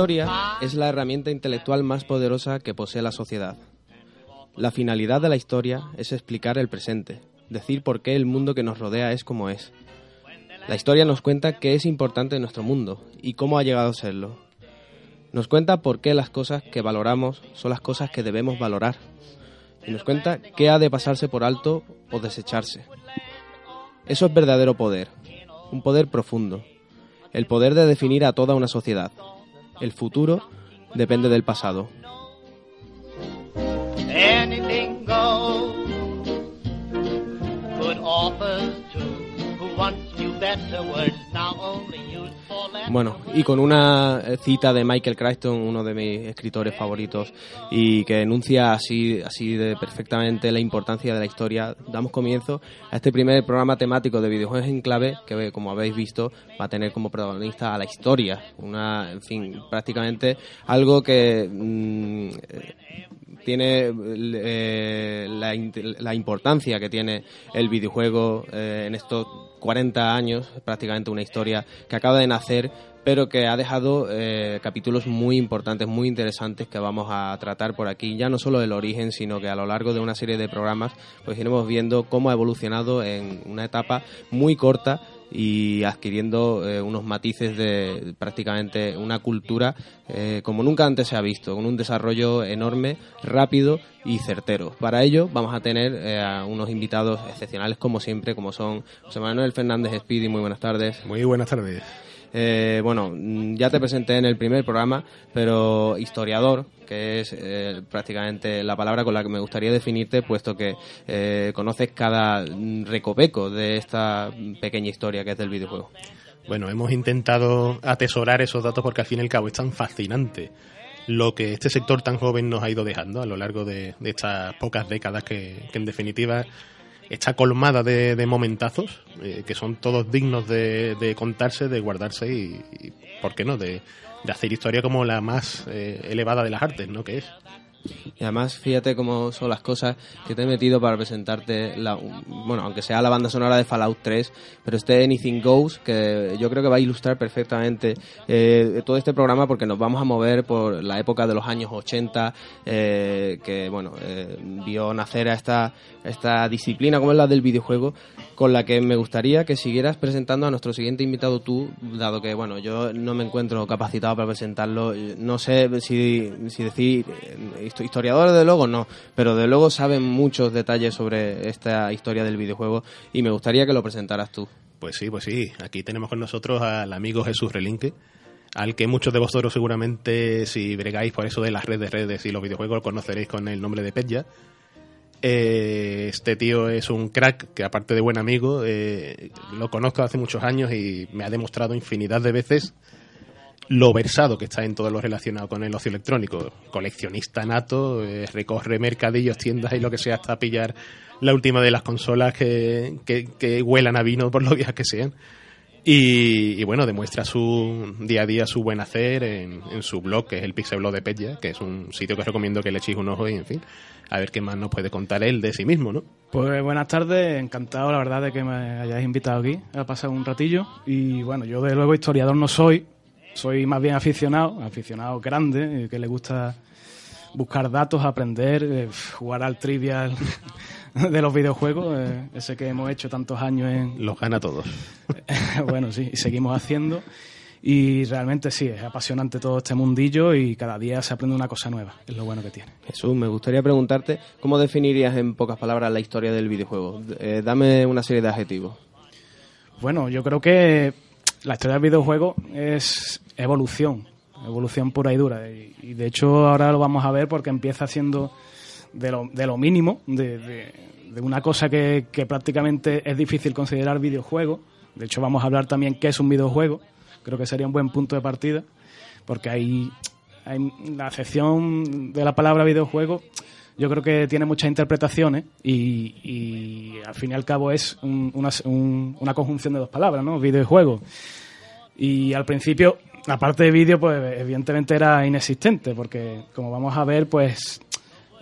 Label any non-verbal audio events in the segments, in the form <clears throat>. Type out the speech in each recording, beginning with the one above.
Historia es la herramienta intelectual más poderosa que posee la sociedad. La finalidad de la historia es explicar el presente, decir por qué el mundo que nos rodea es como es. La historia nos cuenta qué es importante en nuestro mundo y cómo ha llegado a serlo. Nos cuenta por qué las cosas que valoramos son las cosas que debemos valorar. Y nos cuenta qué ha de pasarse por alto o desecharse. Eso es verdadero poder, un poder profundo, el poder de definir a toda una sociedad. El futuro depende del pasado. Bueno, y con una eh, cita de Michael Crichton, uno de mis escritores favoritos, y que enuncia así, así de perfectamente la importancia de la historia, damos comienzo a este primer programa temático de videojuegos en clave, que como habéis visto va a tener como protagonista a la historia. Una, en fin, prácticamente algo que mm, eh, tiene eh, la, importancia que tiene el videojuego eh, en estos 40 años, prácticamente una historia que acaba de nacer, pero que ha dejado eh, capítulos muy importantes, muy interesantes que vamos a tratar por aquí, ya no solo el origen, sino que a lo largo de una serie de programas pues iremos viendo cómo ha evolucionado en una etapa muy corta y adquiriendo eh, unos matices de prácticamente una cultura eh, como nunca antes se ha visto, con un desarrollo enorme, rápido y certero. Para ello vamos a tener eh, a unos invitados excepcionales como siempre, como son José Manuel Fernández Speedy, muy buenas tardes. Muy buenas tardes. Eh, bueno, mm, ya te presenté en el primer programa, pero historiador, que es eh, prácticamente la palabra con la que me gustaría definirte, puesto que eh, conoces cada mm, recoveco de esta pequeña historia que es del videojuego. Bueno, hemos intentado atesorar esos datos porque al fin y al cabo es tan fascinante lo que este sector tan joven nos ha ido dejando a lo largo de, de estas pocas décadas que, que en definitiva está colmada de, momentazos eh, que son todos dignos de, de contarse, de guardarse y, y, ¿por qué no?, de, de hacer historia como la más eh, elevada de las artes, ¿no?, que es. Y además, fíjate cómo son las cosas que te he metido para presentarte, la, bueno, aunque sea la banda sonora de Fallout 3, pero este Anything Goes, que yo creo que va a ilustrar perfectamente eh, todo este programa porque nos vamos a mover por la época de los años 80, eh, que, bueno, eh, vio nacer a esta, esta disciplina como es la del videojuego, con la que me gustaría que siguieras presentando a nuestro siguiente invitado tú, dado que, bueno, yo no me encuentro capacitado para presentarlo, no sé si, si decir histo- historiadores de luego no, pero de luego saben muchos detalles sobre esta historia del videojuego y me gustaría que lo presentaras tú. Pues sí, pues sí. Aquí tenemos con nosotros al amigo Jesús Relinque, al que muchos de vosotros seguramente, si bregáis por eso de las redes redes y los videojuegos, lo conoceréis con el nombre de Petya. Eh, este tío es un crack que aparte de buen amigo, eh, lo conozco hace muchos años y me ha demostrado infinidad de veces lo versado que está en todo lo relacionado con el ocio electrónico. Coleccionista nato, eh, recorre mercadillos, tiendas y lo que sea hasta pillar la última de las consolas que, que, que huelan a vino por los días que sean. Y, y bueno, demuestra su día a día su buen hacer en, en su blog, que es el Pixel Blog de Petya, que es un sitio que os recomiendo que le echéis un ojo y en fin, a ver qué más nos puede contar él de sí mismo, ¿no? Pues buenas tardes, encantado la verdad de que me hayáis invitado aquí a pasar un ratillo. Y bueno, yo de luego historiador no soy, soy más bien aficionado, aficionado grande, eh, que le gusta buscar datos, aprender, eh, jugar al trivial <laughs> de los videojuegos, eh, ese que hemos hecho tantos años en... Los gana todos. <laughs> bueno, sí, y seguimos haciendo. Y realmente sí, es apasionante todo este mundillo y cada día se aprende una cosa nueva, es lo bueno que tiene. Jesús, me gustaría preguntarte cómo definirías en pocas palabras la historia del videojuego. Eh, dame una serie de adjetivos. Bueno, yo creo que la historia del videojuego es evolución, evolución pura y dura. Y, de hecho ahora lo vamos a ver porque empieza siendo de lo, de lo mínimo, de, una cosa que, que prácticamente es difícil considerar videojuego. De hecho vamos a hablar también qué es un videojuego. Creo que sería un buen punto de partida porque hay la acepción de la palabra videojuego yo creo que tiene muchas interpretaciones y, al fin y al cabo es un- una, un- una conjunción de dos palabras, ¿no? Video y. Y al principio, la parte de vídeo, pues evidentemente era inexistente, porque como vamos a ver, pues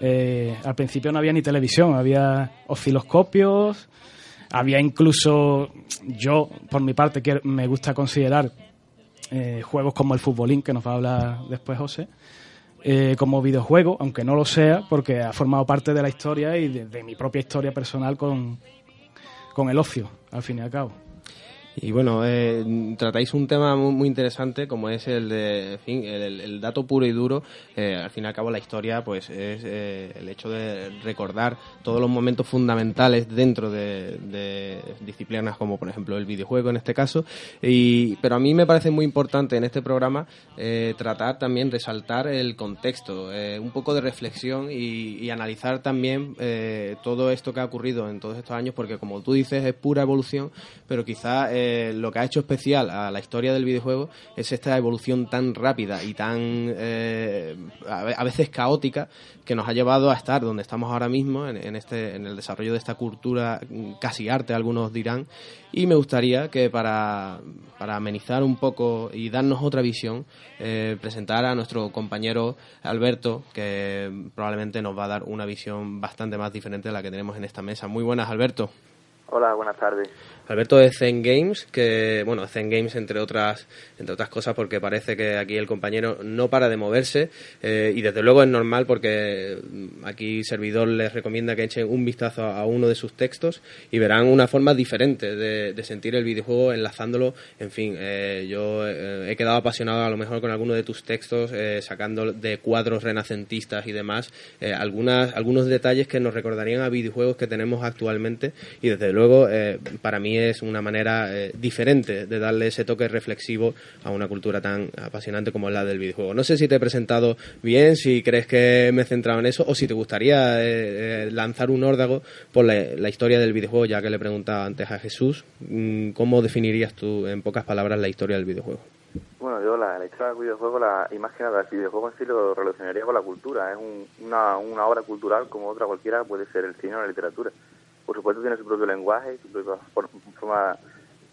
eh, al principio no había ni televisión, había osciloscopios, había incluso, yo por mi parte que me gusta considerar eh, juegos como el Futbolín, que nos va a hablar después José, eh, como videojuego, aunque no lo sea, porque ha formado parte de la historia y de, de mi propia historia personal con, con el ocio, al fin y al cabo. Y bueno, eh, tratáis un tema muy, muy interesante como es el de, en fin, el, dato puro y duro. Eh, al fin y al cabo la historia pues es eh, el hecho de recordar todos los momentos fundamentales dentro de, disciplinas como por ejemplo el videojuego en este caso. Y, pero a mí me parece muy importante en este programa eh, tratar también, resaltar el contexto, eh, un poco de reflexión y, y analizar también todo esto que ha ocurrido en todos estos años porque como tú dices es pura evolución, pero quizá lo que ha hecho especial a la historia del videojuego es esta evolución tan rápida y tan eh, a veces caótica que nos ha llevado a estar donde estamos ahora mismo en, en este en el desarrollo de esta cultura mm, casi arte algunos dirán. Y me gustaría que para, para amenizar un poco y darnos otra visión eh, presentar a nuestro compañero Alberto que probablemente nos va a dar una visión bastante más diferente de la que tenemos en esta mesa. Muy buenas Alberto. Hola, buenas tardes. Alberto de Zen Games, que bueno, Zen Games entre otras entre otras cosas porque parece que aquí el compañero no para de moverse eh, y desde luego es normal porque mm, aquí servidor les recomienda que echen un vistazo a uno de sus textos y verán una forma diferente de, sentir el videojuego enlazándolo, en fin, eh, yo eh, he quedado apasionado a lo mejor con alguno de tus textos eh, sacando de cuadros renacentistas y demás eh, algunas algunos detalles que nos recordarían a videojuegos que tenemos actualmente y desde luego para mí es una manera eh, diferente de darle ese toque reflexivo a una cultura tan apasionante como la del videojuego. No sé si te he presentado bien, si crees que me he centrado en eso o si te gustaría eh, eh, lanzar un órdago por la, la historia del videojuego, ya que le preguntaba antes a Jesús, mm, ¿cómo definirías tú en pocas palabras la historia del videojuego? Bueno, yo la, historia del videojuego, la, y más que nada, el videojuego en sí lo relacionaría con la cultura. Es un- una, una obra cultural como otra cualquiera, puede ser el cine o la literatura. Por supuesto tiene su propio lenguaje su propia for- forma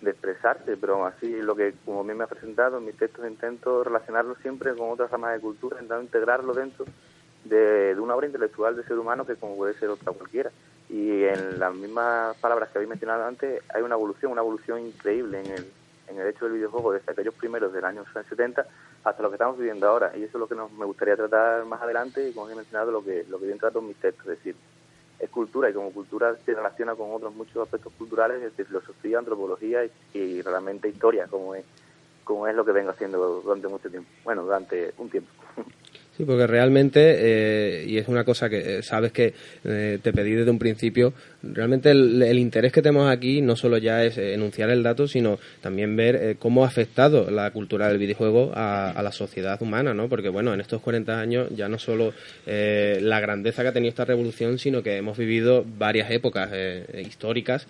de expresarse, pero así lo que como a mí me ha presentado en mis textos intento relacionarlo siempre con otras ramas de cultura, intentando integrarlo dentro de, una obra intelectual de ser humano que como puede ser otra cualquiera. Y en las mismas palabras que habéis mencionado antes, hay una evolución, una evolución increíble en el, en el hecho del videojuego desde aquellos primeros del año 70 hasta lo que estamos viviendo ahora. Y eso es lo que nos, me gustaría tratar más adelante y como he mencionado, lo que, lo que bien trato en mis textos, es decir, es cultura y como cultura se relaciona con otros muchos aspectos culturales, es decir, filosofía, antropología y, y realmente historia, como es, como es lo que vengo haciendo durante mucho tiempo. Bueno, durante un tiempo. <laughs> Sí, porque realmente, eh, y es una cosa que eh, sabes que eh, te pedí desde un principio, realmente el, interés que tenemos aquí no solo ya es eh, enunciar el dato, sino también ver cómo ha afectado la cultura del videojuego a, a la sociedad humana, ¿no? Porque, bueno, en estos 40 años ya no solo la grandeza que ha tenido esta revolución, sino que hemos vivido varias épocas históricas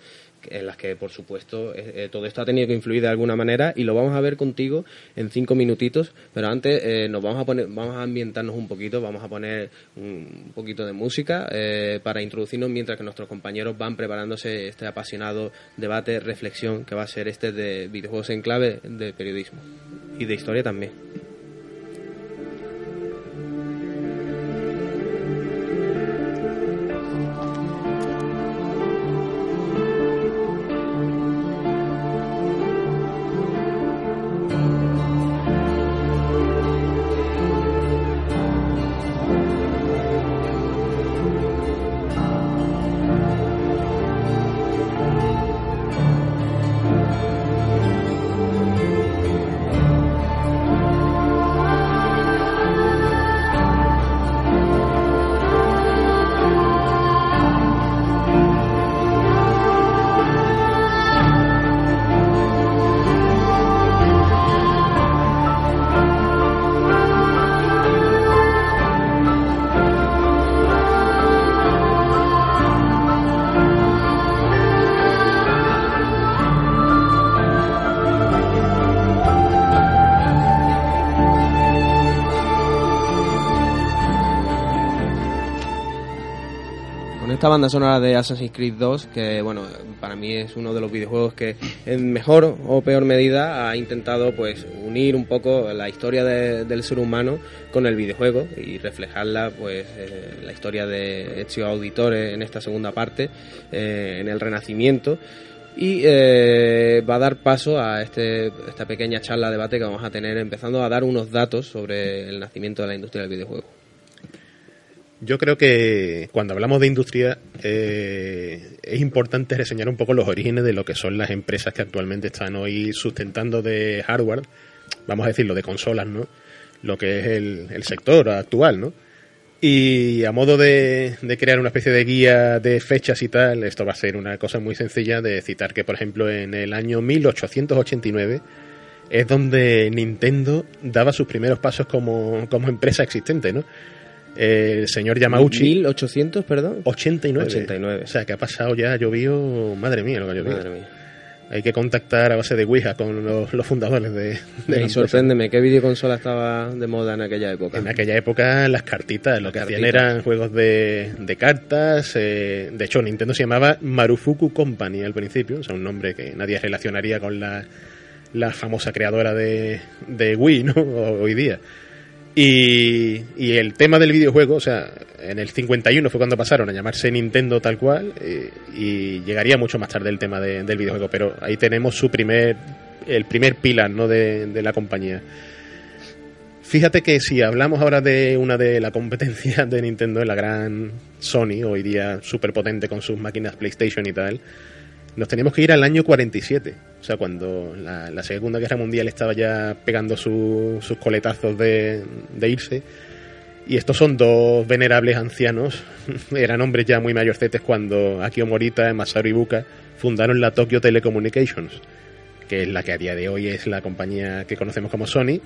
en las que, por supuesto, eh, eh, todo esto ha tenido que influir de alguna manera y lo vamos a ver contigo en cinco minutitos, pero antes eh, nos vamos a poner, vamos a ambientarnos un poquito, vamos a poner un poquito de música eh, para introducirnos mientras que nuestros compañeros van preparándose este apasionado debate, reflexión que va a ser este de videojuegos en clave de periodismo y de historia también. Esta banda sonora de Assassin's Creed 2, que bueno, para mí es uno de los videojuegos que en mejor o peor medida ha intentado pues unir un poco la historia de- del ser humano con el videojuego y reflejarla pues eh, la historia de Ezio Auditore en esta segunda parte, eh, en el Renacimiento y eh, va a dar paso a este, esta pequeña charla debate que vamos a tener empezando a dar unos datos sobre el nacimiento de la industria del videojuego. Yo creo que cuando hablamos de industria eh, es importante reseñar un poco los orígenes de lo que son las empresas que actualmente están hoy sustentando de hardware, vamos a decirlo, de consolas, ¿no? Lo que es el, sector actual, ¿no? Y a modo de, de crear una especie de guía de fechas y tal, esto va a ser una cosa muy sencilla de citar que, por ejemplo, en el año 1889 es donde Nintendo daba sus primeros pasos como, como empresa existente, ¿no? El señor Yamauchi... 1800, perdón. 89. 89. O sea, que ha pasado ya, ha llovido, madre mía lo que ha llovido. Madre mía. Hay que contactar a base de Ouija con los, los fundadores de, de Y sorpréndeme, ¿qué videoconsola estaba de moda en aquella época? En aquella época las cartitas, lo que hacían eran juegos de, de cartas. eh, de hecho, Nintendo se llamaba Marufuku Company al principio, o sea, un nombre que nadie relacionaría con la, la famosa creadora de, de Wii, ¿no? <laughs> Hoy día. Y, y el tema del videojuego, o sea, en el 51 fue cuando pasaron a llamarse Nintendo tal cual, eh, y llegaría mucho más tarde el tema de- del videojuego, pero ahí tenemos su primer, el primer pilar, ¿no? de, de la compañía. Fíjate que si hablamos ahora de una de la competencia de Nintendo, la gran Sony, hoy día súper potente con sus máquinas PlayStation y tal, nos teníamos que ir al año 47, o sea, cuando la, Segunda Guerra Mundial estaba ya pegando su- sus coletazos de, de irse. Y estos son dos venerables ancianos, <laughs> eran hombres ya muy mayorcetes cuando Akio Morita Masaru Ibuka fundaron la Tokyo Telecommunications, que es la que a día de hoy es la compañía que conocemos como Sony,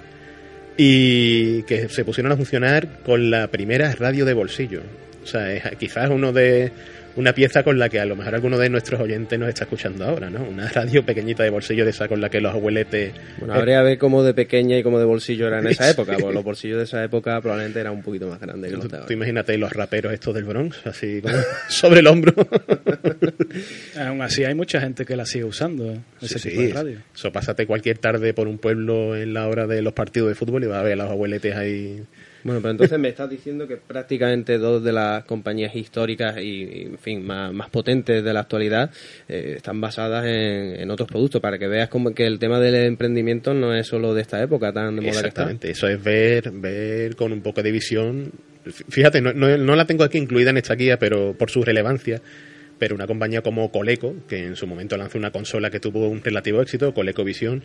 y que se pusieron a funcionar con la primera radio de bolsillo. O sea, es quizás uno de una pieza con la que a lo mejor alguno de nuestros oyentes nos está escuchando ahora, ¿no? Una radio pequeñita de bolsillo de esa con la que los abueletes Bueno, habría que ver cómo de pequeña y cómo de bolsillo era en esa <laughs> época, porque los bolsillos de esa época probablemente eran un poquito más grandes que los tú imagínate los raperos estos del Bronx, así como <laughs> sobre el hombro. <laughs> Aún así hay mucha gente que la sigue usando, ¿eh? ese Sí, tipo sí. de radio. Eso pásate cualquier tarde por un pueblo en la hora de los partidos de fútbol y vas a ver a los abueletes ahí. Bueno, pero entonces me estás diciendo que prácticamente dos de las compañías históricas y, en fin, más, más potentes de la actualidad eh, están basadas en, otros productos, para que veas como que el tema del emprendimiento no es solo de esta época tan de moda que está. Exactamente, eso es ver, ver con un poco de visión. Fíjate, no, no, no la tengo aquí incluida en esta guía, pero por su relevancia. Pero una compañía como Coleco, que en su momento lanzó una consola que tuvo un relativo éxito, ColecoVision,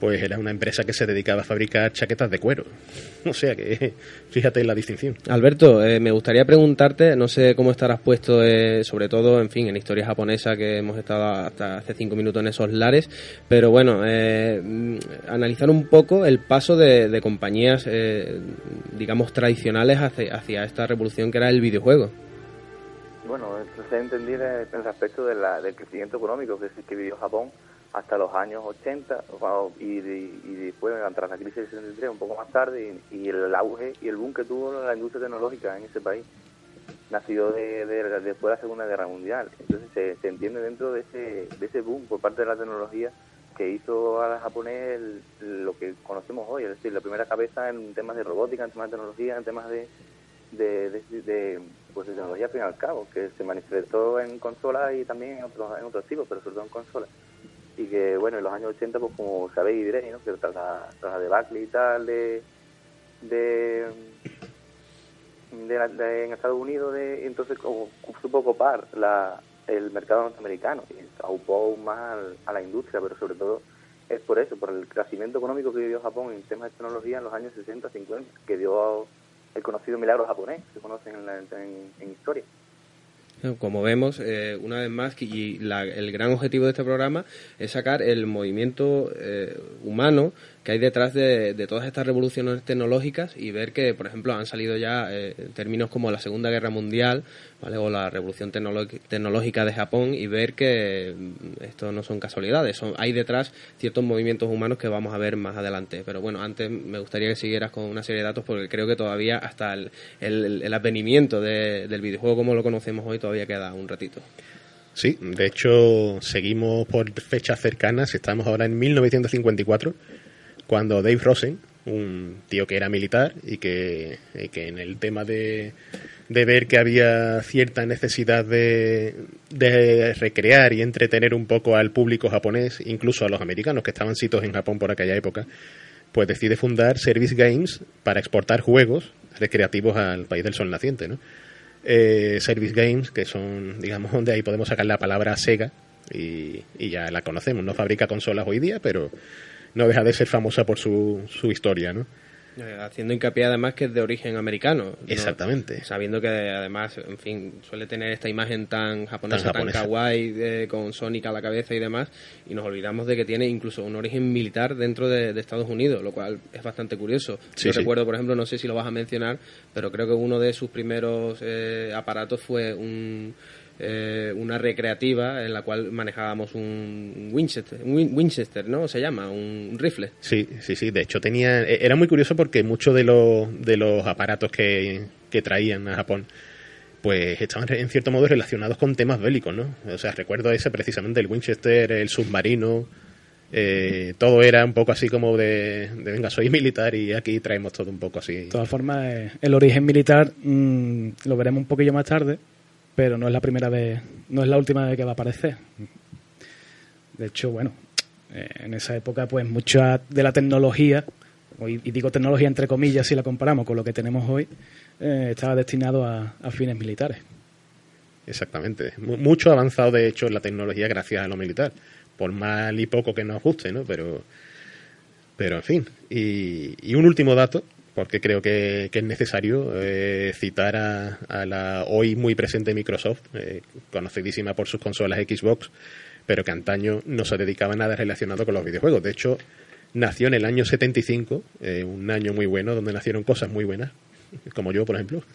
pues era una empresa que se dedicaba a fabricar chaquetas de cuero. <laughs> O sea que fíjate en la distinción. Alberto, eh, me gustaría preguntarte, no sé cómo estarás puesto, eh, sobre todo, en fin, en historia japonesa que hemos estado hasta hace cinco minutos en esos lares, pero bueno, eh, mm, analizar un poco el paso de, de compañías, eh, digamos, tradicionales hacia, hacia esta revolución que era el videojuego. Bueno, se entender en el aspecto de la, del crecimiento económico que, que vivió Japón hasta los años 80 o- y, de- y después, tras la crisis del 63, un poco más tarde, y, el auge y el boom que tuvo la industria tecnológica en ese país nació de, de- después de la Segunda Guerra Mundial. Entonces se, entiende dentro de ese, de ese boom por parte de la tecnología que hizo a japonés lo que conocemos hoy, es decir, la primera cabeza en temas de robótica, en temas de tecnología, en temas de, pues de tecnología al fin y al cabo, que se manifestó en consolas y también en otros, en otros tipos, pero sobre todo en consolas. Y que, bueno, en los años 80, pues como sabéis y diréis, ¿no? que tras la, tras la debacle y tal de, de, de, la- de- en Estados Unidos, de, entonces como supo copar la, el mercado norteamericano y aupó aún más a la industria, pero sobre todo es por eso, por el crecimiento económico que vivió Japón en temas de tecnología en los años 60, 50, que dio el conocido milagro japonés, que se conoce en, la- en- en historia. Como vemos, eh, una vez más, y la- el gran objetivo de este programa es sacar el movimiento eh, humano que hay detrás de, de todas estas revoluciones tecnológicas y ver que, por ejemplo, han salido ya eh, términos como la Segunda Guerra Mundial o la Revolución Tecnológica de Japón y ver que mm, esto no son casualidades, son, hay detrás ciertos movimientos humanos que vamos a ver más adelante. Pero bueno, antes me gustaría que siguieras con una serie de datos porque creo que todavía hasta el, el- el advenimiento de- del videojuego como lo conocemos hoy todavía queda un ratito. Sí, de hecho, seguimos por fechas cercanas. Estamos ahora en 1954, cuando Dave Rosen, un tío que era militar y que, que en el tema de, de ver que había cierta necesidad de, de recrear y entretener un poco al público japonés, incluso a los americanos que estaban sitios en Japón por aquella época, pues decide fundar Service Games para exportar juegos recreativos al país del sol naciente, ¿no? eh, Service Games, que son, digamos, de ahí podemos sacar la palabra Sega y, y ya la conocemos. No fabrica consolas hoy día, pero no deja de ser famosa por su, su historia, ¿no? Eh, Haciendo hincapié además que es de origen americano. ¿no? Exactamente. Sabiendo que además, en fin, suele tener esta imagen tan japonesa, Tan tan, japonesa. kawaii, eh, con Sonic a la cabeza y demás, y nos olvidamos de que tiene incluso un origen militar dentro de, de Estados Unidos, lo cual es bastante curioso. Sí, Yo sí. recuerdo, por ejemplo, no sé si lo vas a mencionar, pero creo que uno de sus primeros eh, aparatos fue un... eh, una recreativa en la cual manejábamos un Winchester, un Win- Winchester, ¿no? Se llama, un rifle. Sí, sí, sí. De hecho, tenía, e- era muy curioso porque muchos de los, de los aparatos que, que traían a Japón pues estaban en cierto modo relacionados con temas bélicos, ¿no? O sea, recuerdo ese precisamente, el Winchester, el submarino, eh, todo era un poco así como de, de, venga, soy militar y aquí traemos todo un poco así. De todas formas, eh, el origen militar mm, lo veremos un poquillo más tarde, pero no es la primera vez, no es la última vez que va a aparecer. De hecho, bueno, eh, en esa época, pues mucha de la tecnología, y digo tecnología entre comillas si la comparamos con lo que tenemos hoy, eh, estaba destinado a, fines militares. Exactamente. Mu- Mucho ha avanzado, de hecho, la tecnología gracias a lo militar. Por mal y poco que nos guste, ¿no? Pero, pero en fin. Y un último dato, porque creo que, que es necesario eh, citar a, a la hoy muy presente Microsoft, eh, conocidísima por sus consolas Xbox, pero que antaño no se dedicaba a nada relacionado con los videojuegos. De hecho, nació en el año 75, eh, un año muy bueno, donde nacieron cosas muy buenas, como yo, por ejemplo. <laughs>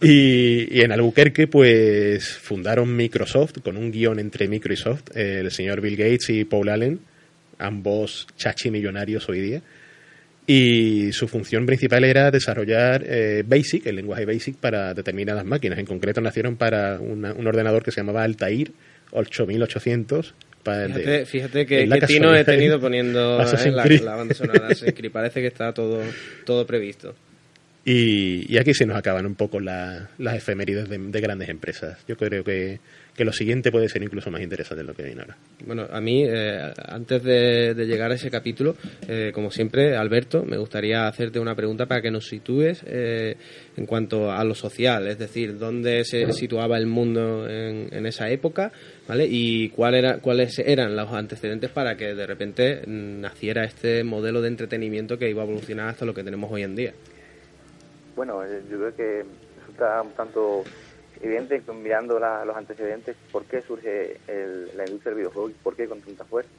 Y, y en Albuquerque, pues fundaron Microsoft con un guion entre Microsoft, el señor Bill Gates y Paul Allen, ambos chachi millonarios hoy día. Y su función principal era desarrollar eh, BASIC, el lenguaje BASIC, para determinadas máquinas. En concreto, nacieron para una- un ordenador que se llamaba Altair 8800. Para Fíjate, de- fíjate que, que tino he tenido poniendo <laughs> eh, la, la banda sonora Creed. Parece que está todo, todo previsto. Y, y aquí se nos acaban un poco la- las efemérides de, de grandes empresas. Yo creo que, que lo siguiente puede ser incluso más interesante de lo que viene ahora. Bueno, a mí, eh, antes de, de llegar a ese capítulo, eh, como siempre, Alberto, me gustaría hacerte una pregunta para que nos sitúes eh, en cuanto a lo social, es decir, dónde se situaba el mundo en, en esa época, ¿vale? Y cuál era, cuáles eran los antecedentes para que de repente naciera este modelo de entretenimiento que iba a evolucionar hasta lo que tenemos hoy en día. Bueno, eh, yo creo que resulta un tanto que mirando los antecedentes por qué surge la industria del videojuego por qué con tanta fuerza.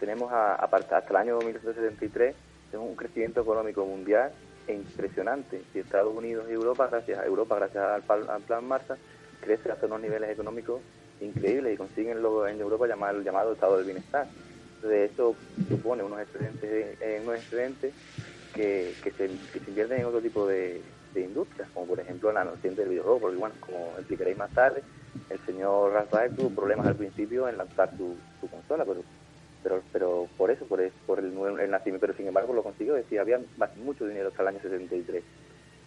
Tenemos a, a hasta el año 1973 tenemos un crecimiento económico mundial e impresionante. Y Estados Unidos y Europa, gracias a Europa, gracias al, plan Marshall, crece hasta unos niveles económicos increíbles y consiguen en Europa llamar el llamado estado del bienestar. Entonces eso supone unos excedentes, eh, unos excedentes que se invierten en otro tipo de, de industrias, como por ejemplo la naciente del videojuego, porque bueno, como explicaréis más tarde, el señor Rafael tuvo problemas al principio en lanzar su, su consola, pero pero pero por eso, por, es- por el, el nacimiento, pero sin embargo lo consiguió, decía, había ba- mucho dinero hasta el año 73.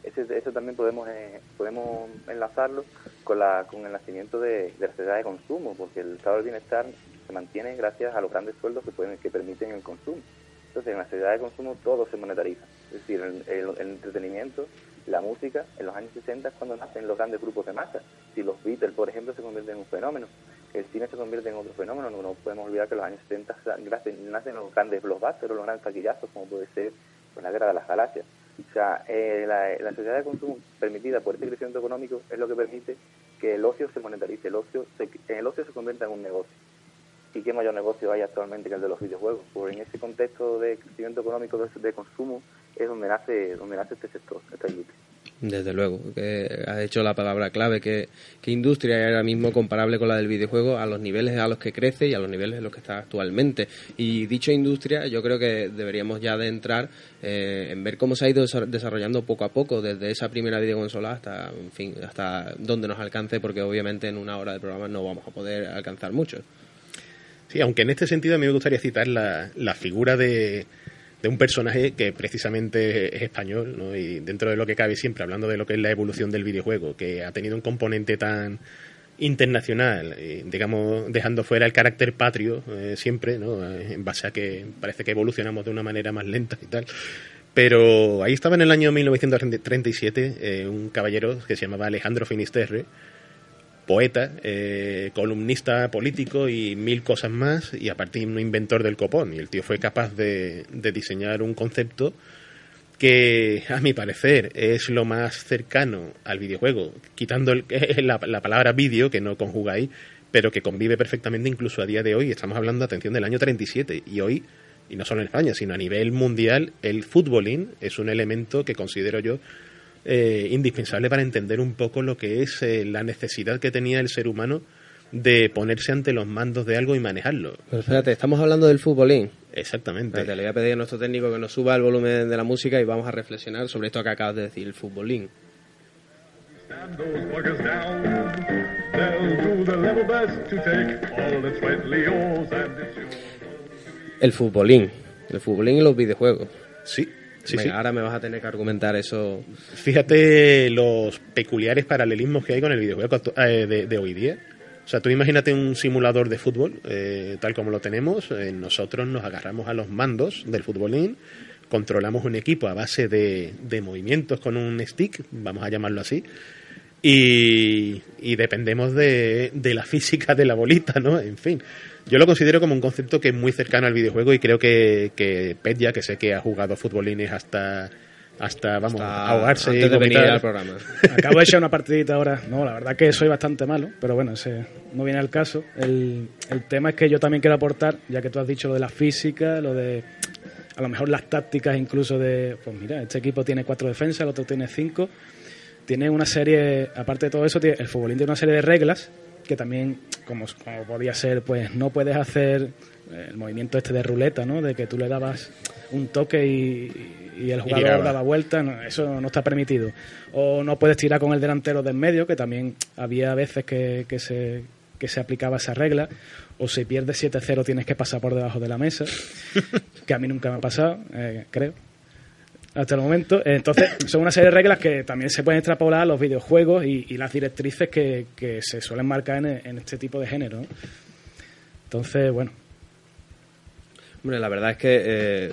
Ese, eso también podemos eh, podemos enlazarlo con la con el nacimiento de, de la sociedad de consumo, porque el estado del bienestar se mantiene gracias a los grandes sueldos que pueden que permiten el consumo. Entonces, en la sociedad de consumo todo se monetariza. Es decir, el, el- el entretenimiento, la música, en los años 60 es cuando nacen los grandes grupos de masa. Si los Beatles, por ejemplo, se convierten en un fenómeno, el cine se convierte en otro fenómeno. No, podemos olvidar que en los años 70 sa- nacen, los grandes blockbusters, los grandes taquillazos, como puede ser la Guerra de las Galaxias. O sea, eh, la, sociedad de consumo permitida por este crecimiento económico es lo que permite que el ocio se monetarice, el ocio el ocio se convierta en un negocio. ¿Y qué mayor negocio hay actualmente que el de los videojuegos? Pues en ese contexto de crecimiento económico de, consumo es donde nace donde nace este sector, esta industria. Desde luego, que has hecho la palabra clave, que, que industria es ahora mismo comparable con la del videojuego a los niveles a los que crece y a los niveles en los que está actualmente. Y dicho industria, yo creo que deberíamos ya de entrar eh, en ver cómo se ha ido desa- desarrollando poco a poco, desde esa primera videoconsola hasta, en fin, hasta donde nos alcance, porque obviamente en una hora de programa no vamos a poder alcanzar mucho. Sí, aunque en este sentido a mí me gustaría citar la, la figura de, de un personaje que precisamente es español, ¿no? y dentro de lo que cabe siempre, hablando de lo que es la evolución del videojuego, que ha tenido un componente tan internacional, eh, digamos, dejando fuera el carácter patrio eh, siempre, ¿no? Eh, en base a que parece que evolucionamos de una manera más lenta y tal. Pero ahí estaba en el año 1937 eh, un caballero que se llamaba Alejandro Finisterre, poeta, eh, columnista político y mil cosas más, y aparte un inventor del copón. Y el tío fue capaz de, de diseñar un concepto que, a mi parecer, es lo más cercano al videojuego, quitando el- <laughs> la, la palabra vídeo, que no conjuga ahí, pero que convive perfectamente incluso a día de hoy. Estamos hablando, atención, del año 37, y hoy, y no solo en España, sino a nivel mundial, el futbolín es un elemento que considero yo eh, indispensable para entender un poco lo que es eh, la necesidad que tenía el ser humano de ponerse ante los mandos de algo y manejarlo. Pero espérate, estamos hablando del futbolín. Exactamente. Espérate, le voy a pedir a nuestro técnico que nos suba el volumen de la música y vamos a reflexionar sobre esto que acabas de decir, el futbolín. El futbolín. El futbolín y los videojuegos. Sí, sí, Venga, sí. Ahora me vas a tener que argumentar eso. Fíjate los peculiares paralelismos que hay con el videojuego eh, de, de hoy día. O sea, tú imagínate un simulador de fútbol, eh, tal como lo tenemos. eh, nosotros nos agarramos a los mandos del futbolín, controlamos un equipo a base de, de movimientos con un stick, vamos a llamarlo así, y, y dependemos de, de la <laughs> física de la bolita, ¿no? En fin, yo lo considero como un concepto que es muy cercano al videojuego y creo que, que Petya, que sé que ha jugado futbolines hasta, hasta vamos, Hasta ahogarse y antes de venir al programa. <laughs> Acabo de echar una partidita ahora. No, la verdad que soy bastante malo, pero bueno, ese no viene al caso. El, el tema es que yo también quiero aportar, ya que tú has dicho lo de la física, lo de a lo mejor las tácticas incluso de, pues mira, este equipo tiene cuatro defensas, el otro tiene cinco. Tiene una serie, aparte de todo eso, tiene- el futbolín tiene una serie de reglas que también, como, como podía ser, pues no puedes hacer eh, el movimiento este de ruleta, ¿no? De que tú le dabas un toque y, y el jugador daba vuelta, no, eso no está permitido. O no puedes tirar con el delantero del medio, que también había veces que, que se, que se aplicaba esa regla. O si pierdes 7-0 tienes que pasar por debajo de la mesa, <laughs> que a mí nunca me ha pasado, eh, creo. Hasta el momento. Entonces, son una serie de reglas que también se pueden extrapolar a los videojuegos y, las directrices que, que se suelen marcar en, este tipo de género. Entonces, bueno, Hombre, la verdad es que, eh,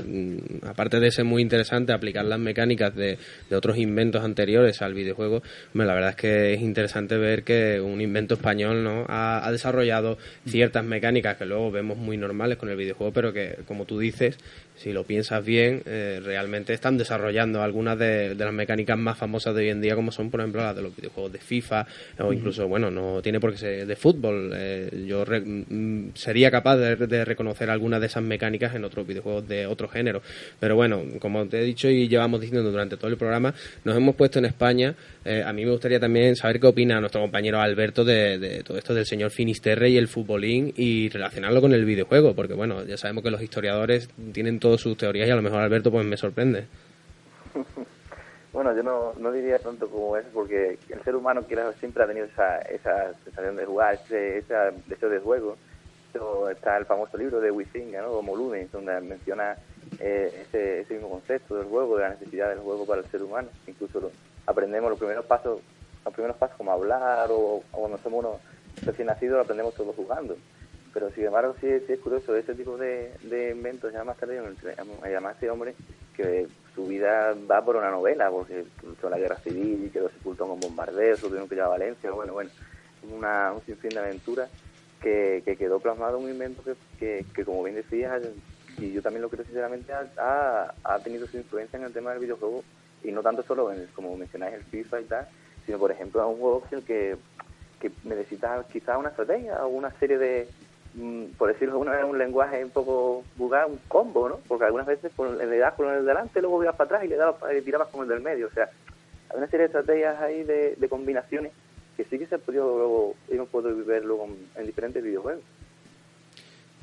aparte de ser muy interesante aplicar las mecánicas de, de otros inventos anteriores al videojuego, hombre, la verdad es que es interesante ver que un invento español no ha, ha desarrollado ciertas mecánicas que luego vemos muy normales con el videojuego, pero que, como tú dices, si lo piensas bien, eh, realmente están desarrollando algunas de, de las mecánicas más famosas de hoy en día, como son, por ejemplo, las de los videojuegos de FIFA, o incluso, bueno, no tiene por qué ser de fútbol. Eh, yo re- mm, sería capaz de, de reconocer algunas de esas mecánicas en otros videojuegos de otro género. Pero bueno, como te he dicho y llevamos diciendo durante todo el programa, nos hemos puesto en España. Eh, a mí me gustaría también saber qué opina nuestro compañero Alberto de, de todo esto del señor Finisterre y el futbolín y relacionarlo con el videojuego, porque bueno, ya sabemos que los historiadores tienen sus teorías y a lo mejor Alberto pues me sorprende. <laughs> Bueno, yo no, no diría tanto como eso, porque el ser humano siempre ha tenido esa, esa sensación de jugar, ese, ese deseo de juego. Pero está el famoso libro de Huizinga, ¿no? Como Lunes, donde menciona eh, ese, ese mismo concepto del juego, de la necesidad del juego para el ser humano. Incluso lo- aprendemos los primeros pasos, los primeros pasos como hablar o, cuando somos unos recién nacidos, aprendemos todos jugando. Pero sin embargo, sí, sí es curioso ese tipo de, de inventos. Ya más tarde, además, este hombre que su vida va por una novela, porque luchó la guerra civil y quedó sepultado en un bombardeo, se tuvieron que llevar a Valencia. Bueno, bueno, una, un sinfín de aventuras que, que quedó plasmado en un invento que, que, que, como bien decías, y yo también lo creo sinceramente, ha, ha, tenido su influencia en el tema del videojuego y no tanto solo en, el- como mencionáis el FIFA y tal, sino por ejemplo a un juego que, que, que necesita quizás una estrategia o una serie de, por decirlo de alguna un lenguaje un poco vulgar, un combo, ¿no? Porque algunas veces le das con el delante, luego ibas para atrás y le dabas y tirabas con el del medio, o sea, hay una serie de estrategias ahí de, de combinaciones que sí que se ha podido luego, hemos podido ver luego en, en diferentes videojuegos.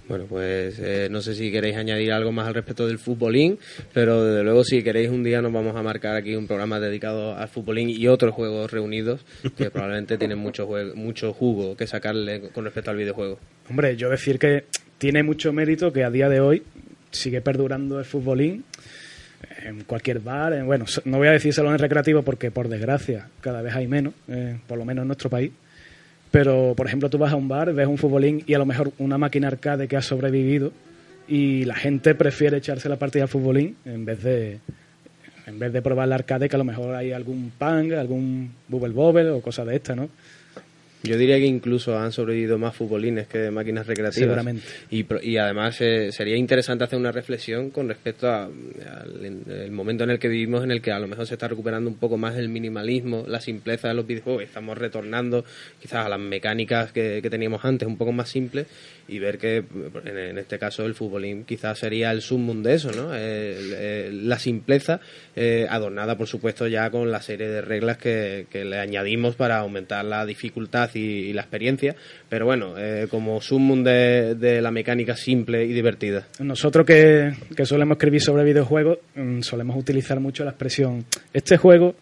Bueno, pues eh, no sé si queréis añadir algo más al respecto del futbolín, pero desde luego si queréis un día nos vamos a marcar aquí un programa dedicado al futbolín y otros juegos reunidos que probablemente tienen mucho, jue- mucho jugo que sacarle con respecto al videojuego. Hombre, yo decir que tiene mucho mérito que a día de hoy sigue perdurando el futbolín en cualquier bar. en- bueno, no voy a decir salones recreativos porque por desgracia cada vez hay menos, eh, por lo menos en nuestro país. Pero, por ejemplo, tú vas a un bar, ves un futbolín y a lo mejor una máquina arcade que ha sobrevivido y la gente prefiere echarse la partida al futbolín en vez de en vez de probar la arcade que a lo mejor hay algún pang, algún bubble bobble o cosas de estas, ¿no? Yo diría que incluso han sobrevivido más futbolines que máquinas recreativas. Seguramente. Y, y además eh, sería interesante hacer una reflexión con respecto al el momento en el que vivimos, en el que a lo mejor se está recuperando un poco más el minimalismo, la simpleza de los videojuegos. Estamos retornando quizás a las mecánicas que, que teníamos antes, un poco más simples, y ver que en, este caso el futbolín quizás sería el sumum de eso, ¿no? El- el- la simpleza eh, adornada, por supuesto, ya con la serie de reglas que, que le añadimos para aumentar la dificultad y, la experiencia, pero bueno, eh, como sumum de, de la mecánica simple y divertida. Nosotros que, que solemos escribir sobre videojuegos, mm, solemos utilizar mucho la expresión, este juego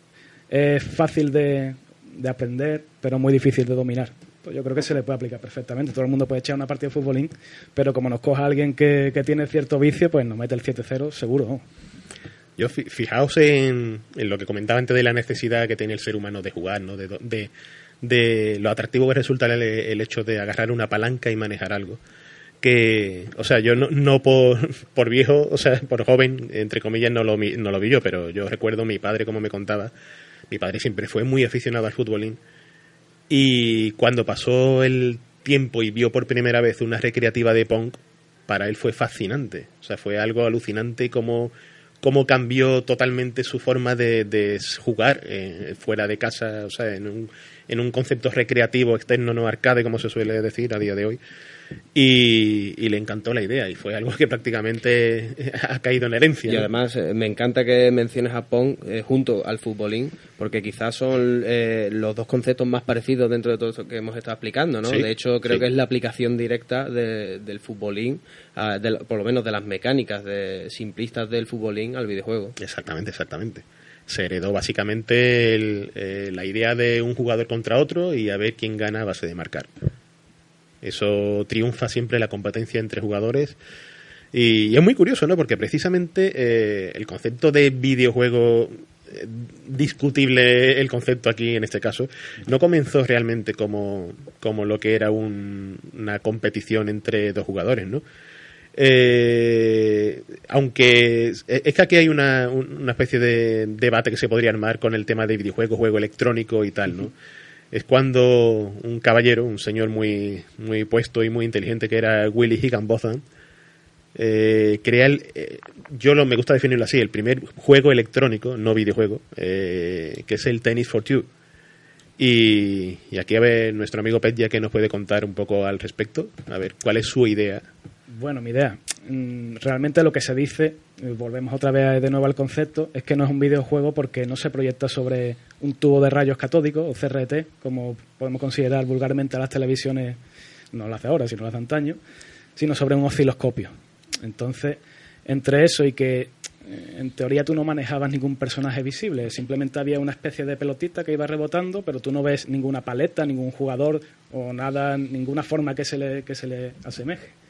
es fácil de, de aprender, pero muy difícil de dominar. Pues yo creo que se le puede aplicar perfectamente. Todo el mundo puede echar una partida de futbolín, pero como nos coja alguien que, que tiene cierto vicio, pues nos mete el 7-0 seguro. Yo fi- fijaos en, en lo que comentaba antes de la necesidad que tiene el ser humano de jugar, ¿no? De, de, lo atractivo que resulta el, el hecho de agarrar una palanca y manejar algo. Que, o sea, yo no, no por, <laughs> por viejo, o sea, por joven, entre comillas, no lo, no lo vi yo, pero yo recuerdo mi padre como me contaba. Mi padre siempre fue muy aficionado al futbolín. Y cuando pasó el tiempo y vio por primera vez una recreativa de Pong, para él fue fascinante. O sea, fue algo alucinante como cómo cambió totalmente su forma de, de jugar eh, fuera de casa, o sea, en un, en un concepto recreativo externo, no arcade, como se suele decir a día de hoy. Y, y le encantó la idea y fue algo que prácticamente <laughs> ha caído en herencia. Y ¿no? además eh, me encanta que menciones a Pong eh, junto al futbolín, porque quizás son eh, los dos conceptos más parecidos dentro de todo esto que hemos estado explicando, ¿no? Sí, de hecho, creo sí. que es la aplicación directa de- del futbolín, ah, de por lo menos de las mecánicas de, simplistas del futbolín al videojuego. Exactamente, exactamente. Se heredó básicamente el- eh, la idea de un jugador contra otro y a ver quién gana a base de marcar. Eso triunfa siempre la competencia entre jugadores Y es muy curioso, ¿no? Porque precisamente eh, el concepto de videojuego eh, discutible el concepto aquí en este caso no comenzó realmente como, como lo que era un- una competición entre dos jugadores, ¿no? Eh, aunque es que aquí hay una, un- una especie de debate que se podría armar con el tema de videojuego, juego electrónico y tal, ¿no? Es cuando un caballero, un señor muy, muy puesto y muy inteligente que era Willy Higginbotham, eh, crea el, eh, yo lo, me gusta definirlo así, el primer juego electrónico, no videojuego, eh, que es el Tennis for Two. Y, y aquí a ver nuestro amigo Pet ya que nos puede contar un poco al respecto, a ver cuál es su idea. Bueno, mi idea. mm, Realmente lo que se dice, volvemos otra vez de nuevo al concepto, es que no es un videojuego porque no se proyecta sobre un tubo de rayos catódicos o CRT, como podemos considerar vulgarmente a las televisiones, no lo hace ahora, sino lo hace antaño, sino sobre un osciloscopio. Entonces, entre eso y que eh, en teoría tú no manejabas ningún personaje visible, simplemente había una especie de pelotita que iba rebotando, pero tú no ves ninguna paleta, ningún jugador o nada, ninguna forma que se le, que se le asemeje.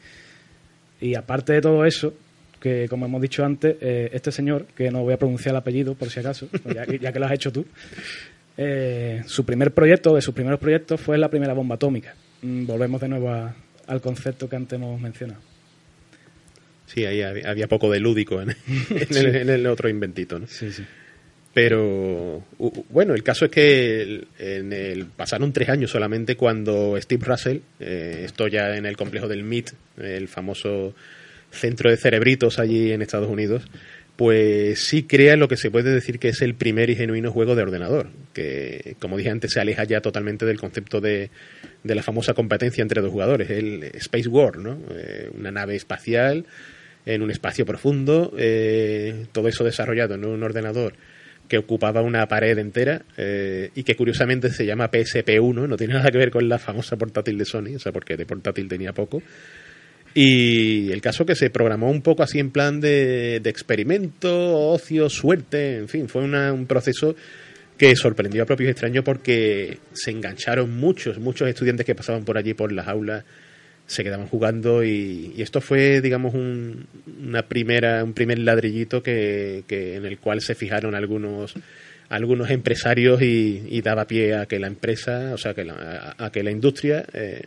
Y aparte de todo eso, que como hemos dicho antes, eh, este señor, que no voy a pronunciar el apellido por si acaso, pues ya, ya que lo has hecho tú, eh, su primer proyecto, de sus primeros proyectos, fue la primera bomba atómica. Mm, volvemos de nuevo a- al concepto que antes hemos mencionado. Sí, ahí había, había poco de lúdico en, <laughs> en el, en el otro inventito, ¿no? Sí, sí. Pero bueno, el caso es que en el, pasaron tres años solamente cuando Steve Russell, eh, esto ya en el complejo del MIT, el famoso centro de cerebritos allí en Estados Unidos, pues sí crea lo que se puede decir que es el primer y genuino juego de ordenador, que como dije antes se aleja ya totalmente del concepto de, de la famosa competencia entre dos jugadores, el Space War, ¿no? Eh, una nave espacial en un espacio profundo, eh, todo eso desarrollado en un ordenador que ocupaba una pared entera eh, y que curiosamente se llama PSP1, no tiene nada que ver con la famosa portátil de Sony, o sea, porque de portátil tenía poco. Y el caso que se programó un poco así en plan de, de experimento, ocio, suerte, en fin, fue una- un proceso que sorprendió a propios extraños porque se engancharon muchos, muchos estudiantes que pasaban por allí por las aulas se quedaban jugando y, esto fue digamos un, una primera un primer ladrillito que, en el cual se fijaron algunos algunos empresarios y, y daba pie a que la empresa o sea que la, a, que la industria eh,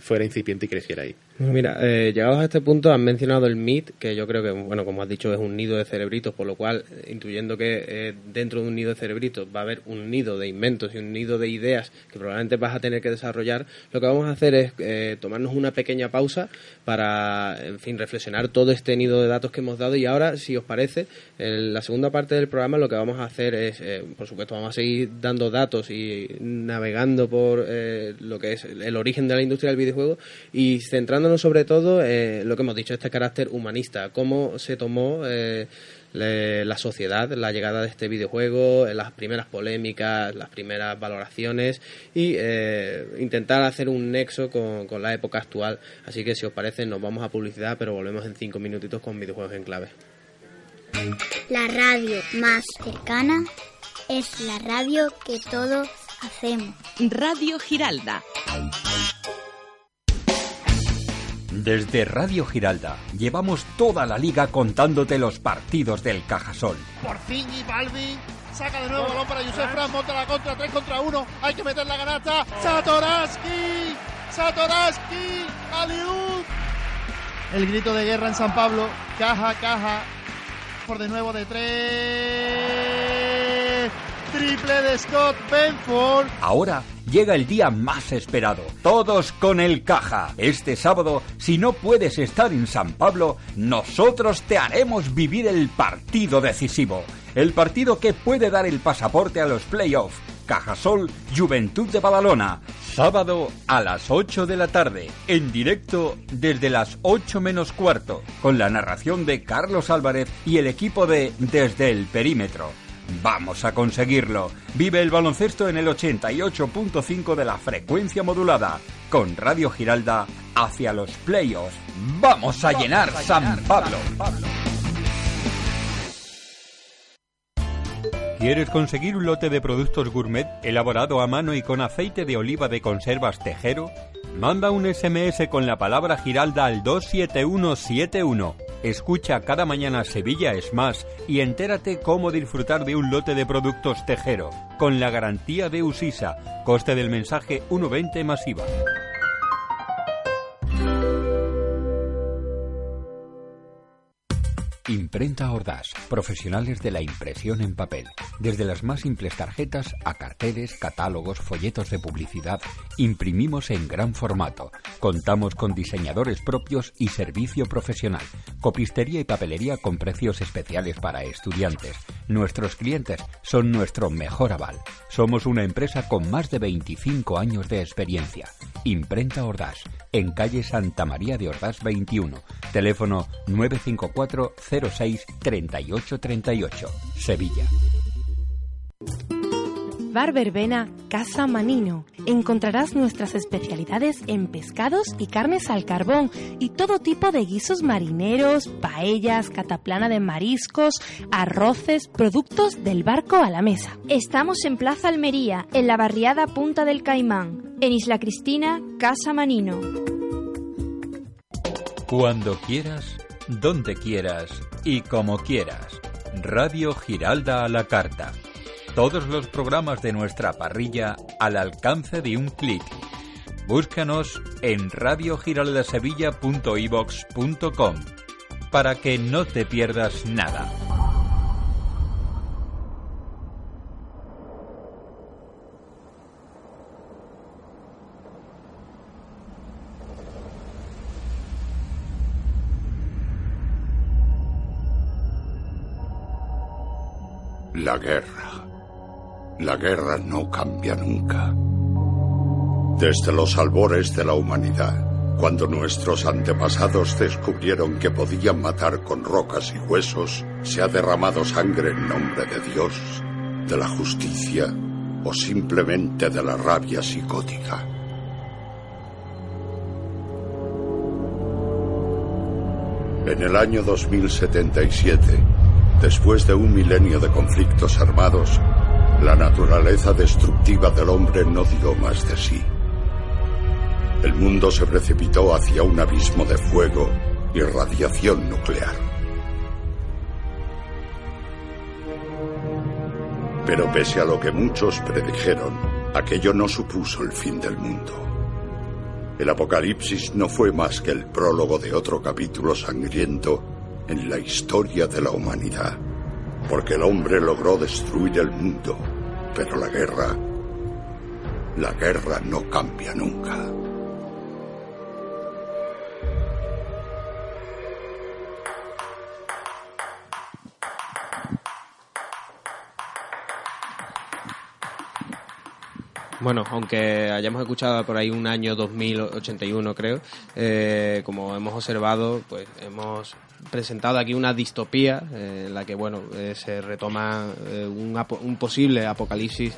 fuera incipiente y creciera ahí Mira, eh, llegados a este punto han mencionado el MIT, que yo creo que, bueno, como has dicho, es un nido de cerebritos, por lo cual, eh, intuyendo que eh, dentro de un nido de cerebritos va a haber un nido de inventos y un nido de ideas que probablemente vas a tener que desarrollar, lo que vamos a hacer es eh, tomarnos una pequeña pausa para, en fin, reflexionar todo este nido de datos que hemos dado. Y ahora, si os parece, en la segunda parte del programa lo que vamos a hacer es, eh, por supuesto, vamos a seguir dando datos y navegando por eh, lo que es el origen de la industria del videojuego y centrándonos sobre todo en lo que hemos dicho, este carácter humanista, cómo se tomó eh, le- la sociedad, la llegada de este videojuego, eh, las primeras polémicas, las primeras valoraciones y eh, intentar hacer un nexo con, con la época actual. Así que si os parece nos vamos a publicidad, pero volvemos en cinco minutitos con videojuegos en clave. La radio más cercana es la radio que todos hacemos. Radio Giralda. Desde Radio Giralda llevamos toda la liga contándote los partidos del Cajasol. Por fin y Balbi saca de nuevo el balón para Josef Frank, monta la contra, 3 contra 1, hay que meter la ganata, Satoraski, Satoraski, Aliud. El grito de guerra en San Pablo, caja, caja, por de nuevo de 3, triple de Scott Benford. Ahora llega el día más esperado. Todos con el caja. Este sábado, si no puedes estar en San Pablo, nosotros te haremos vivir el partido decisivo. El partido que puede dar el pasaporte a los playoffs. Cajasol Juventud de Badalona. Sábado a las 8 de la tarde. En directo desde las 8 menos cuarto. Con la narración de Carlos Álvarez y el equipo de Desde el Perímetro. Vamos a conseguirlo. Vive el baloncesto en el 88.5 de la frecuencia modulada, con Radio Giralda hacia los playoffs. Vamos a llenar San Pablo. ¿Quieres conseguir un lote de productos gourmet elaborado a mano y con aceite de oliva de conservas tejero? Manda un SMS con la palabra Giralda al 27171. Escucha cada mañana Sevilla es más y entérate cómo disfrutar de un lote de productos Tejero, con la garantía de Usisa, coste del mensaje 1,20 masiva. Imprenta Ordaz, profesionales de la impresión en papel. Desde las más simples tarjetas a carteles, catálogos, folletos de publicidad, imprimimos en gran formato. Contamos con diseñadores propios y servicio profesional. Copistería y papelería con precios especiales para estudiantes. Nuestros clientes son nuestro mejor aval. Somos una empresa con más de 25 años de experiencia. Imprenta Ordaz, en calle Santa María de Ordaz 21. Teléfono 954 06 38 38. Sevilla. Bar Verbena Casa Manino. Encontrarás nuestras especialidades en pescados y carnes al carbón y todo tipo de guisos marineros, paellas, cataplana de mariscos, arroces, productos del barco a la mesa. Estamos en Plaza Almería, en la barriada Punta del Caimán, en Isla Cristina, Casa Manino. Cuando quieras, donde quieras y como quieras. Radio Giralda a la carta. Todos los programas de nuestra parrilla al alcance de un clic. Búscanos en radiogiraldasevilla.ibox.com para que no te pierdas nada. La guerra. La guerra no cambia nunca. Desde los albores de la humanidad, cuando nuestros antepasados descubrieron que podían matar con rocas y huesos, se ha derramado sangre en nombre de Dios, de la justicia o simplemente de la rabia psicótica. En el año 2077, después de un milenio de conflictos armados, la naturaleza destructiva del hombre no dio más de sí. El mundo se precipitó hacia un abismo de fuego y radiación nuclear. Pero pese a lo que muchos predijeron, aquello no supuso el fin del mundo. El apocalipsis no fue más que el prólogo de otro capítulo sangriento en la historia de la humanidad, porque el hombre logró destruir el mundo, pero la guerra, la guerra no cambia nunca. Bueno, aunque hayamos escuchado por ahí un año 2081, creo, eh, como hemos observado, pues hemos presentado aquí una distopía eh, en la que, bueno, eh, se retoma eh, un, un posible apocalipsis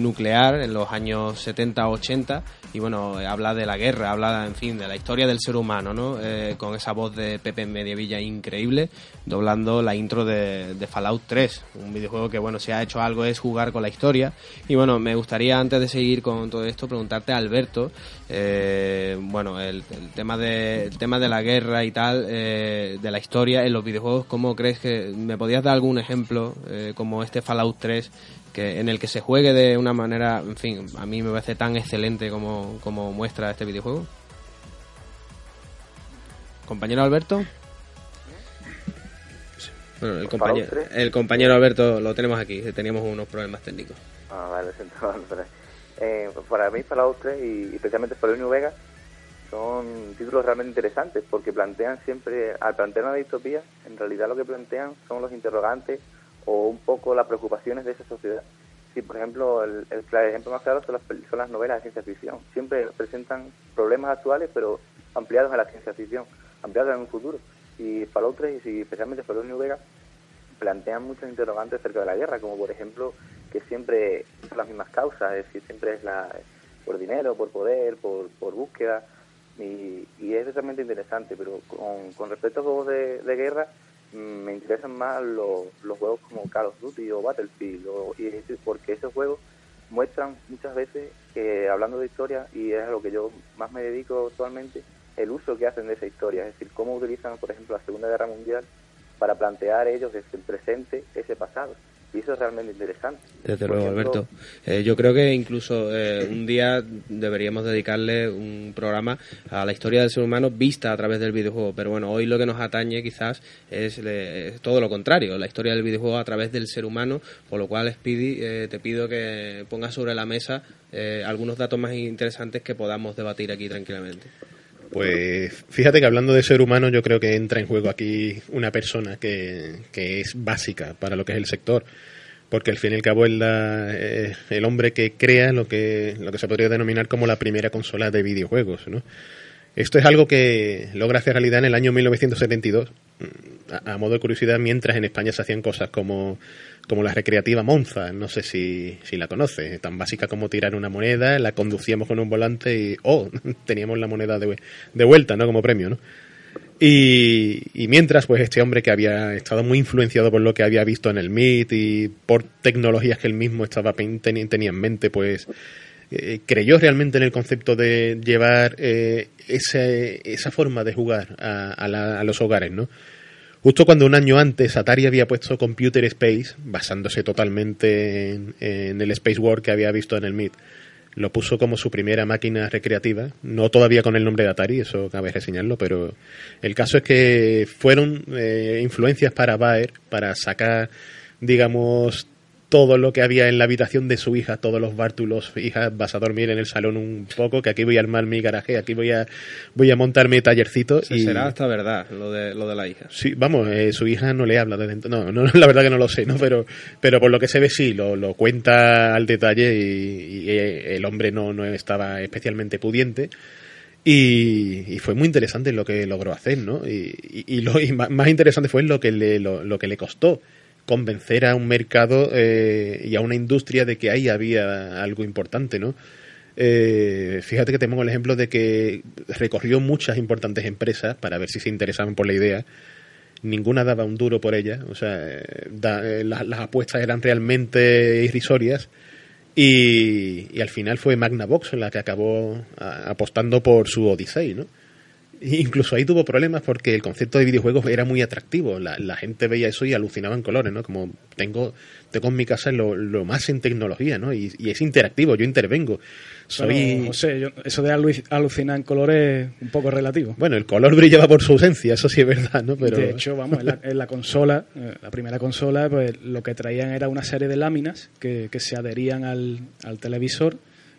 nuclear en los años 70-80 y, bueno, habla de la guerra, habla, en fin, de la historia del ser humano, ¿no? Con esa voz de Pepe Mediavilla increíble, doblando la intro de, Fallout 3, un videojuego que, bueno, si ha hecho algo es jugar con la historia. Y, bueno, me gustaría, antes de seguir con todo esto, preguntarte a Alberto, bueno, el, tema de, el tema de la guerra y tal, de la historia en los videojuegos, ¿cómo crees que me podías dar algún ejemplo eh, como este Fallout 3 que en el que se juegue de una manera, en fin, a mí me parece tan excelente como, como muestra este videojuego? Compañero Alberto. Bueno, el compañero, Fallout 3. el compañero Alberto lo tenemos aquí, teníamos unos problemas técnicos. Ah, vale, <laughs> siento, Andrés. Eh, para mí Fallout 3 y y especialmente Fallout New Vegas son títulos realmente interesantes porque plantean siempre, al plantear una distopía, en realidad lo que plantean son los interrogantes o un poco las preocupaciones de esa sociedad. Sí, por ejemplo, el, ejemplo más claro son las, son las novelas de ciencia ficción. Siempre presentan problemas actuales, pero ampliados a la ciencia ficción, ampliados en un futuro. Y Fallout 3 y especialmente Fallout New Vegas plantean muchos interrogantes acerca de la guerra, como por ejemplo que siempre son las mismas causas, es decir, siempre es la, por dinero, por poder, por, por búsqueda, y, y es realmente interesante, pero con, respecto a juegos de, guerra, mm, me interesan más los, juegos como Call of Duty o Battlefield, o- y decir, porque esos juegos muestran muchas veces que, hablando de historia, y es a lo que yo más me dedico actualmente, el uso que hacen de esa historia, es decir, cómo utilizan, por ejemplo, la Segunda Guerra Mundial para plantear ellos desde el presente ese pasado. Y eso es realmente interesante. Desde Por luego, ejemplo, Alberto. Eh, yo creo que incluso eh, un día deberíamos dedicarle un programa a la historia del ser humano vista a través del videojuego. Pero bueno, hoy lo que nos atañe quizás es, le- es todo lo contrario, la historia del videojuego a través del ser humano. Por lo cual, Speedy, eh, te pido que pongas sobre la mesa eh, algunos datos más interesantes que podamos debatir aquí tranquilamente. Pues fíjate que hablando de ser humano, yo creo que entra en juego aquí una persona que, que es básica para lo que es el sector, porque al fin y al cabo es la- eh, el hombre que crea lo que, lo que se podría denominar como la primera consola de videojuegos. ¿no? Esto es algo que logra hacer realidad en el año 1972, mm, a, a modo de curiosidad, mientras en España se hacían cosas como, como la recreativa Monza, no sé si, si la conoces, tan básica como tirar una moneda, la conducíamos con un volante y, oh, <laughs> teníamos la moneda de, de vuelta, ¿no? Como premio, ¿no? Y, y mientras, pues este hombre que había estado muy influenciado por lo que había visto en el MIT y por tecnologías que él mismo estaba teni- tenía en mente, pues eh, creyó realmente en el concepto de llevar eh, ese- esa forma de jugar a, a la- a los hogares, ¿no? Justo cuando un año antes Atari había puesto Computer Space, basándose totalmente en, en el Space War que había visto en el MIT, lo puso como su primera máquina recreativa, no todavía con el nombre de Atari, eso cabe reseñarlo, pero el caso es que fueron eh, influencias para Baer para sacar, digamos, todo lo que había en la habitación de su hija, todos los bártulos, hija, vas a dormir en el salón un poco, que aquí voy a armar mi garaje, aquí voy a voy a montar mi tallercito Se- y Será hasta verdad lo de, lo de la hija. Sí, vamos, eh, su hija no le habla desde ent- no, no, <laughs> la verdad que no lo sé, ¿no? Pero, pero por lo que se ve sí, lo, lo cuenta al detalle y, y, eh, el hombre no, no estaba especialmente pudiente. Y, y fue muy interesante lo que logró hacer, ¿no? Y, y- y lo y ma- más interesante fue lo que le, lo, lo que le costó convencer a un mercado eh, y a una industria de que ahí había algo importante, ¿no? Eh, fíjate que te pongo el ejemplo de que recorrió muchas importantes empresas para ver si se interesaban por la idea. Ninguna daba un duro por ella, o sea, eh, las apuestas eran realmente irrisorias. Y, al final fue Magnavox la que acabó apostando por su Odyssey, ¿no? <laughs> Incluso ahí tuvo problemas porque el concepto de videojuegos era muy atractivo. La, la gente veía eso y alucinaba en colores, ¿no? Como tengo, tengo en mi casa lo, lo más en tecnología, ¿no? Y, y es interactivo, yo intervengo. Soy... Bueno, yo- eso de alu- alucinar en colores es un poco relativo. Bueno, el color brillaba por su ausencia, eso sí es verdad, ¿no? Pero... De hecho, vamos, en la, en la consola, eh, la primera consola, pues lo que traían era una serie de láminas que, que se adherían al, al televisor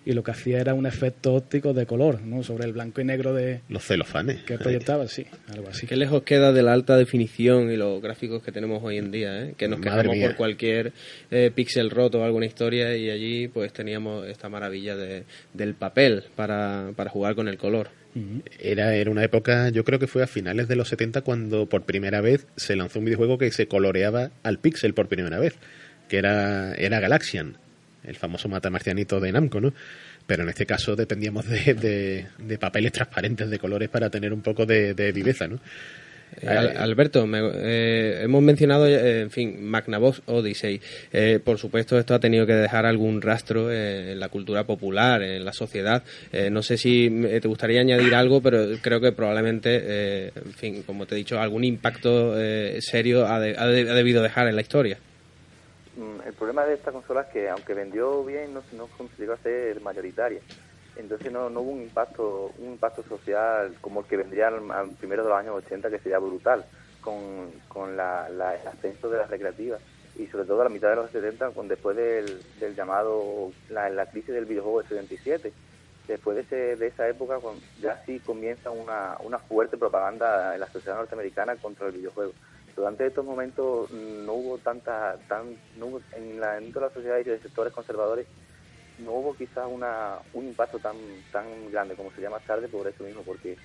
y lo que hacía era un efecto óptico de color, ¿no? Sobre el blanco y negro de Los celofanes. que proyectaba, sí, algo así. Qué lejos queda de la alta definición y los gráficos que tenemos hoy en día, ¿eh? que nos Madre quejamos mía. por cualquier eh, píxel roto o alguna historia y allí pues teníamos esta maravilla de, del papel para, para jugar con el color. Era, era una época, yo creo que fue a finales de los 70 cuando por primera vez se lanzó un videojuego que se coloreaba al píxel por primera vez, que era, era Galaxian, el famoso matamarcianito de Namco, ¿no? Pero en este caso dependíamos de, de- de papeles transparentes de colores para tener un poco de, de viveza, ¿no? Eh, Al- Alberto, me- eh, hemos mencionado, eh, en fin, Magnavox Odyssey. Eh, por supuesto, esto ha tenido que dejar algún rastro eh, en la cultura popular, en la sociedad. Eh, no sé si me- te gustaría añadir algo, pero creo que probablemente, eh, en fin, como te he dicho, algún impacto eh, serio ha, de- ha de- ha debido dejar en la historia. Mm, El problema de esta consola es que, aunque vendió bien, no, no consiguió ser mayoritaria. Entonces no, hubo un impacto un impacto social como el que vendría al, primero de los años 80, que sería brutal, con, con la, el ascenso de las recreativas. Y sobre todo a la mitad de los 70, con, después del, llamado, la, la crisis del videojuego del 77. Después de, ese- de esa época, ya sí comienza una, una fuerte propaganda en la sociedad norteamericana contra el videojuego durante estos momentos no hubo tanta tan en la dentro de la sociedad y de sectores conservadores no hubo quizás una un impacto tan tan grande como sería más tarde por eso mismo porque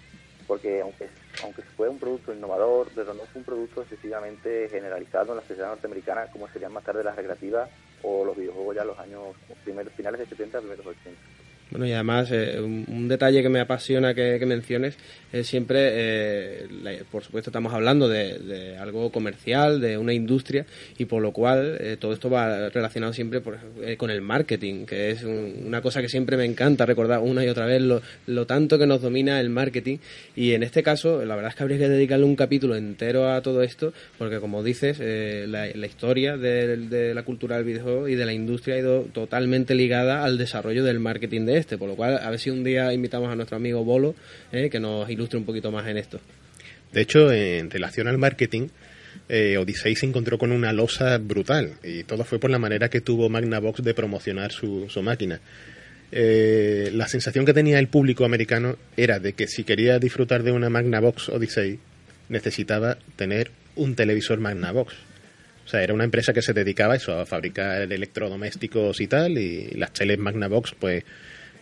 porque aunque aunque fue un producto innovador pero no fue un producto excesivamente generalizado en la sociedad norteamericana como serían más tarde las recreativas o los videojuegos ya en los años primeros finales de 70 primeros 80 Bueno, y además, eh, un, detalle que me apasiona que, menciones es siempre, eh, por supuesto, estamos hablando de, de algo comercial, de una industria, y por lo cual eh, todo esto va relacionado siempre por- eh, con el marketing, que es un- una cosa que siempre me encanta recordar una y otra vez lo, lo tanto que nos domina el marketing. Y en este caso, la verdad es que habría que dedicarle un capítulo entero a todo esto, porque como dices, eh, la, la historia de, de la cultura del videojuego y de la industria ha ido totalmente ligada al desarrollo del marketing de este, por lo cual a ver si un día invitamos a nuestro amigo Bolo eh, que nos ilustre un poquito más en esto. De hecho, en relación al marketing, eh, Odyssey se encontró con una losa brutal y todo fue por la manera que tuvo Magnavox de promocionar su, su máquina. Eh, la sensación que tenía el público americano era de que si quería disfrutar de una Magnavox Odyssey necesitaba tener un televisor Magnavox. O sea, era una empresa que se dedicaba a eso, a fabricar electrodomésticos y tal, y las teles Magnavox, pues,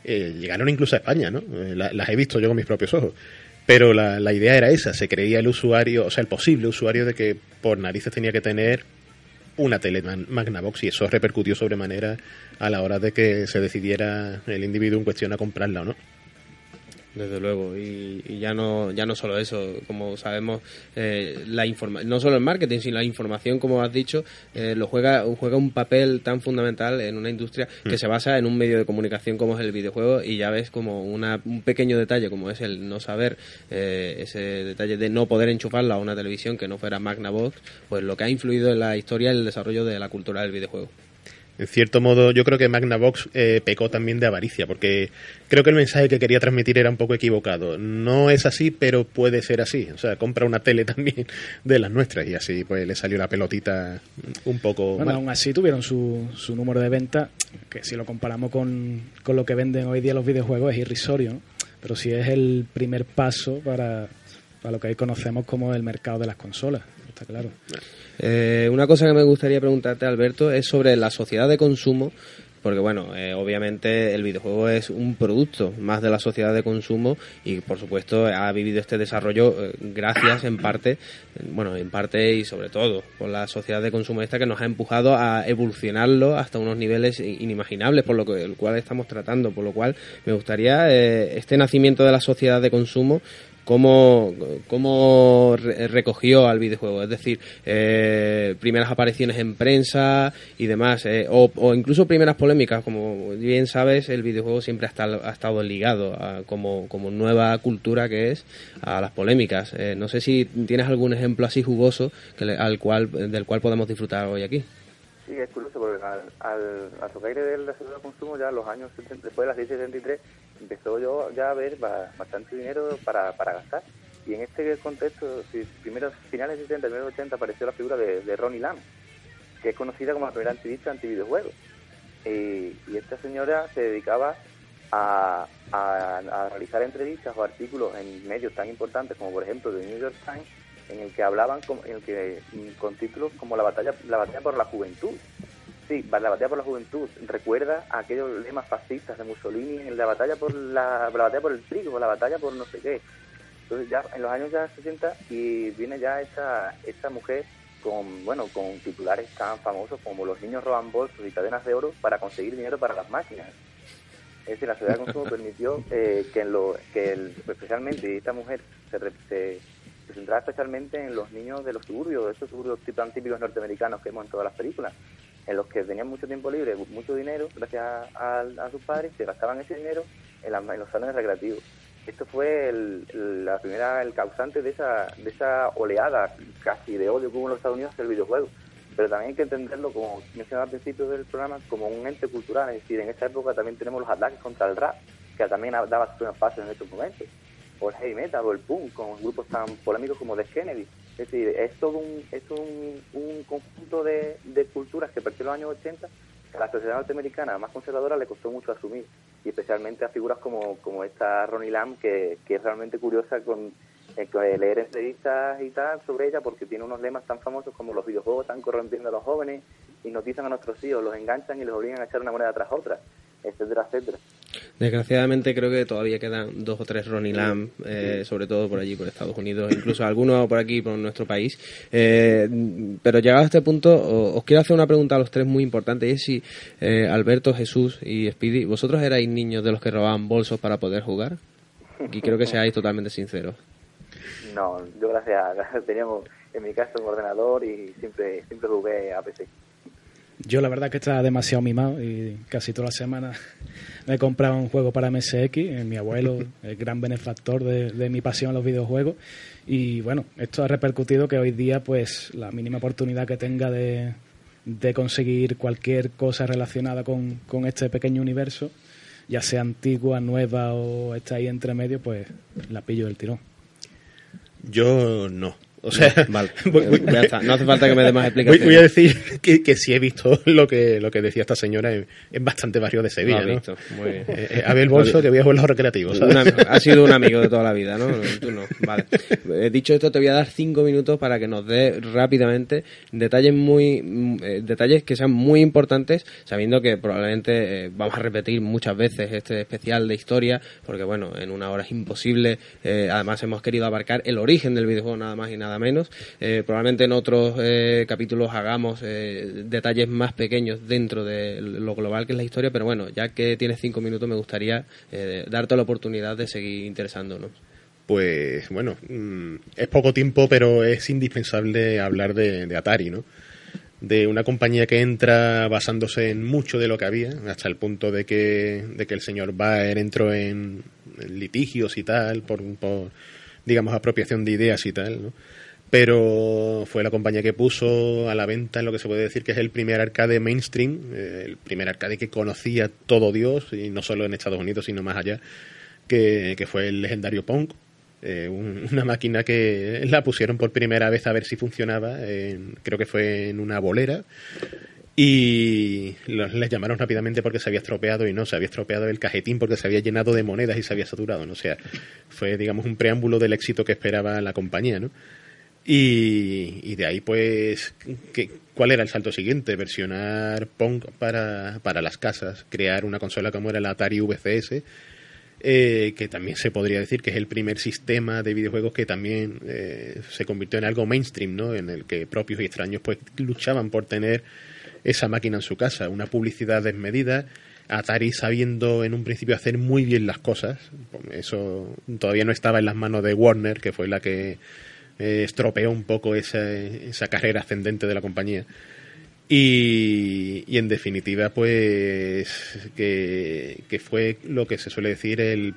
eh, llegaron incluso a España, ¿no? Eh, la- las he visto yo con mis propios ojos. Pero la, la idea era esa, se creía el usuario, o sea, el posible usuario de que por narices tenía que tener una tele Magnavox y eso repercutió sobremanera a la hora de que se decidiera el individuo en cuestión a comprarla o no. Desde luego, y, y ya no ya no solo eso, como sabemos, eh, la informa no solo el marketing, sino la información, como has dicho, eh, lo juega juega un papel tan fundamental en una industria que Mm. se basa en un medio de comunicación como es el videojuego y ya ves como una, un pequeño detalle como es el no saber eh, ese detalle de no poder enchufarla a una televisión que no fuera Magnavox, pues lo que ha influido en la historia y el desarrollo de la cultura del videojuego. En cierto modo, yo creo que Magnavox eh, pecó también de avaricia, porque creo que el mensaje que quería transmitir era un poco equivocado. No es así, pero puede ser así. O sea, compra una tele <laughs> también de las nuestras y así pues le salió la pelotita un poco Bueno, mal. aún así tuvieron su, su número de venta, que si lo comparamos con, con lo que venden hoy día los videojuegos es irrisorio, ¿no? pero sí es el primer paso para, para lo que hoy conocemos como el mercado de las consolas, está claro. Eh, una cosa que me gustaría preguntarte, Alberto, es sobre la sociedad de consumo, porque bueno, eh, obviamente el videojuego es un producto más de la sociedad de consumo y por supuesto ha vivido este desarrollo eh, gracias en parte, bueno, en parte y sobre todo por la sociedad de consumo esta que nos ha empujado a evolucionarlo hasta unos niveles inimaginables, por lo que el cual estamos tratando, por lo cual me gustaría eh, este nacimiento de la sociedad de consumo cómo, cómo re- recogió al videojuego, es decir, eh, primeras apariciones en prensa y demás, eh, o, incluso primeras polémicas, como bien sabes, el videojuego siempre ha estado, ha estado ligado a- como, como nueva cultura que es a las polémicas. Eh, no sé si tienes algún ejemplo así jugoso que le- al cual, del cual podamos disfrutar hoy aquí. Sí, es curioso porque al, al, al tocar de la seguridad de consumo ya los años 70, después de las 673 empezó yo ya a ver ba- bastante dinero para, para gastar. Y en este contexto, primeros finales de 70, primeros 80 apareció la figura de, de Ronnie Lamb que es conocida como la primera activista antivideojuegos y, y esta señora se dedicaba a, realizar entrevistas o artículos en medios tan importantes como por ejemplo The New York Times en el que hablaban con, en el que, con títulos como la batalla la batalla por la juventud sí la batalla por la juventud. Recuerda a aquellos lemas fascistas de Mussolini en la batalla por la, la batalla por el trigo la batalla por no sé qué. Entonces ya en los años ya 60 y viene ya esta esta mujer con bueno con titulares tan famosos como los niños roban bolsos y cadenas de oro para conseguir dinero para las máquinas. Es decir, la sociedad de consumo <laughs> permitió eh, que, en lo, que el- especialmente esta mujer se, se, se centraba especialmente en los niños de los suburbios, esos suburbios tan típicos norteamericanos que vemos en todas las películas, en los que tenían mucho tiempo libre, mucho dinero, gracias a, sus padres, se gastaban ese dinero en, la- los salones recreativos. Esto fue el, la primera, el causante de esa, de esa oleada casi de odio que hubo en los Estados Unidos hacia el videojuego pero también hay que entenderlo, como mencionaba al principio del programa, como un ente cultural. Es decir, en esta época también tenemos los ataques contra el rap, que también daba primeros pasos en estos momentos, o el heavy metal, o el punk, con grupos tan polémicos como The Kennedy. Es decir, es todo un, es un, un conjunto de, de culturas que partió en los años 80 que a la sociedad norteamericana más conservadora le costó mucho asumir, y especialmente a figuras como, como esta Ronnie Lamb, que, que es realmente curiosa con eh, leer entrevistas y tal sobre ella porque tiene unos lemas tan famosos como los videojuegos están corrompiendo a los jóvenes, hipnotizan a nuestros hijos, los enganchan y los obligan a echar una moneda tras otra, etcétera, etcétera. Desgraciadamente creo que todavía quedan dos o tres Ronnie Lamb, eh, sobre todo por allí, por Estados Unidos, incluso algunos por aquí, por nuestro país. Eh, pero llegado a este punto, os quiero hacer una pregunta a los tres muy importante, y es si eh, Alberto, Jesús y Speedy, ¿vosotros erais niños de los que robaban bolsos para poder jugar? Y creo que seáis totalmente sinceros. No, yo gracias <laughs> teníamos en mi casa un ordenador y siempre siempre jugué a PC. Yo la verdad que estaba demasiado mimado y casi todas las semanas <laughs> me compraba un juego para MSX, eh, mi abuelo, <laughs> el gran benefactor de, de mi pasión a los videojuegos. Y bueno, esto ha repercutido que hoy día pues la mínima oportunidad que tenga de, de conseguir cualquier cosa relacionada con, con este pequeño universo, ya sea antigua, nueva o está ahí entre medio, pues la pillo del tirón. Yo no. O sea, <laughs> Vale. voy- voy- Ya está. No hace falta que me dé más <laughs> explicaciones. voy a decir que, que sí he visto lo que, lo que decía esta señora en, en bastante barrio de Sevilla. Lo has ¿no? visto, muy bien. Eh, eh, bolso que voy a jugar los recreativos. ha sido un amigo de toda la vida, ¿no? <laughs> Tú no, vale. Eh, dicho esto, te voy a dar cinco minutos para que nos dé rápidamente detalles muy mm, eh, detalles que sean muy importantes, sabiendo que probablemente vamos a repetir muchas veces este especial de historia, porque bueno, en una hora es imposible. Además, hemos querido abarcar el origen del videojuego nada más y nada menos. Eh, probablemente en otros eh, capítulos hagamos eh, detalles más pequeños dentro de lo global que es la historia, pero bueno, ya que tienes cinco minutos, me gustaría darte la oportunidad de seguir interesándonos. Pues bueno, mm, es poco tiempo, pero es indispensable hablar de, Atari, ¿no? De una compañía que entra basándose en mucho de lo que había, hasta el punto de que, de que el señor Baer entró en, en litigios y tal, por, por, digamos, apropiación de ideas y tal, ¿no? Pero fue la compañía que puso a la venta en lo que se puede decir que es el primer arcade mainstream, eh, el primer arcade que conocía todo Dios, y no solo en Estados Unidos, sino más allá, que, que fue el legendario Pong. Eh, un- <laughs> una máquina que la pusieron por primera vez a ver si funcionaba, en- creo que fue en una bolera, y los, les llamaron rápidamente porque se había estropeado y no, se había estropeado el cajetín porque se había llenado de monedas y se había saturado, ¿no? O sea, fue, digamos, un preámbulo del éxito que esperaba la compañía, ¿no? Y, y de ahí, pues, ¿qué- ¿cuál era el salto siguiente? Versionar Pong para, para las casas, crear una consola como era la Atari VCS, eh, que también se podría decir que es el primer sistema de videojuegos que también eh, se convirtió en algo mainstream, ¿no? En el que propios y extraños pues luchaban por tener esa máquina en su casa, una publicidad desmedida, Atari sabiendo en un principio hacer muy bien las cosas, eso todavía no estaba en las manos de Warner, que fue la que eh, estropeó un poco esa, esa carrera ascendente de la compañía. Y, y en definitiva, pues que, que fue lo que se suele decir el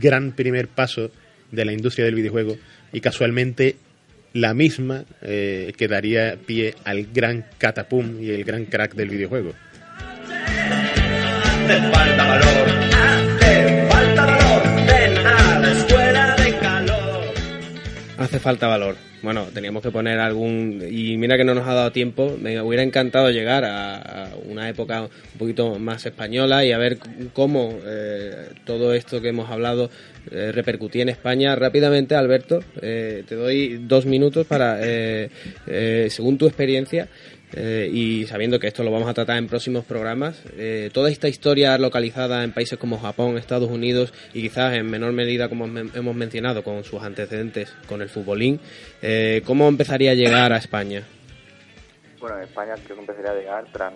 gran primer paso de la industria del videojuego y casualmente la misma eh, que daría pie al gran catapum y el gran crack del videojuego. Valor, Hace falta valor. Bueno, teníamos que poner algún... Y mira que no nos ha dado tiempo. Me hubiera encantado llegar a, una época un poquito más española y a ver cómo eh, todo esto que hemos hablado eh, repercutía en España. Rápidamente, Alberto, eh, te doy dos minutos para, eh, eh, según tu experiencia, eh, y sabiendo que esto lo vamos a tratar en próximos programas, eh, toda esta historia localizada en países como Japón, Estados Unidos y quizás en menor medida, como hemos mencionado, con sus antecedentes con el futbolín, eh, ¿cómo empezaría a llegar a España? Bueno, en España creo que empezaría a llegar tras,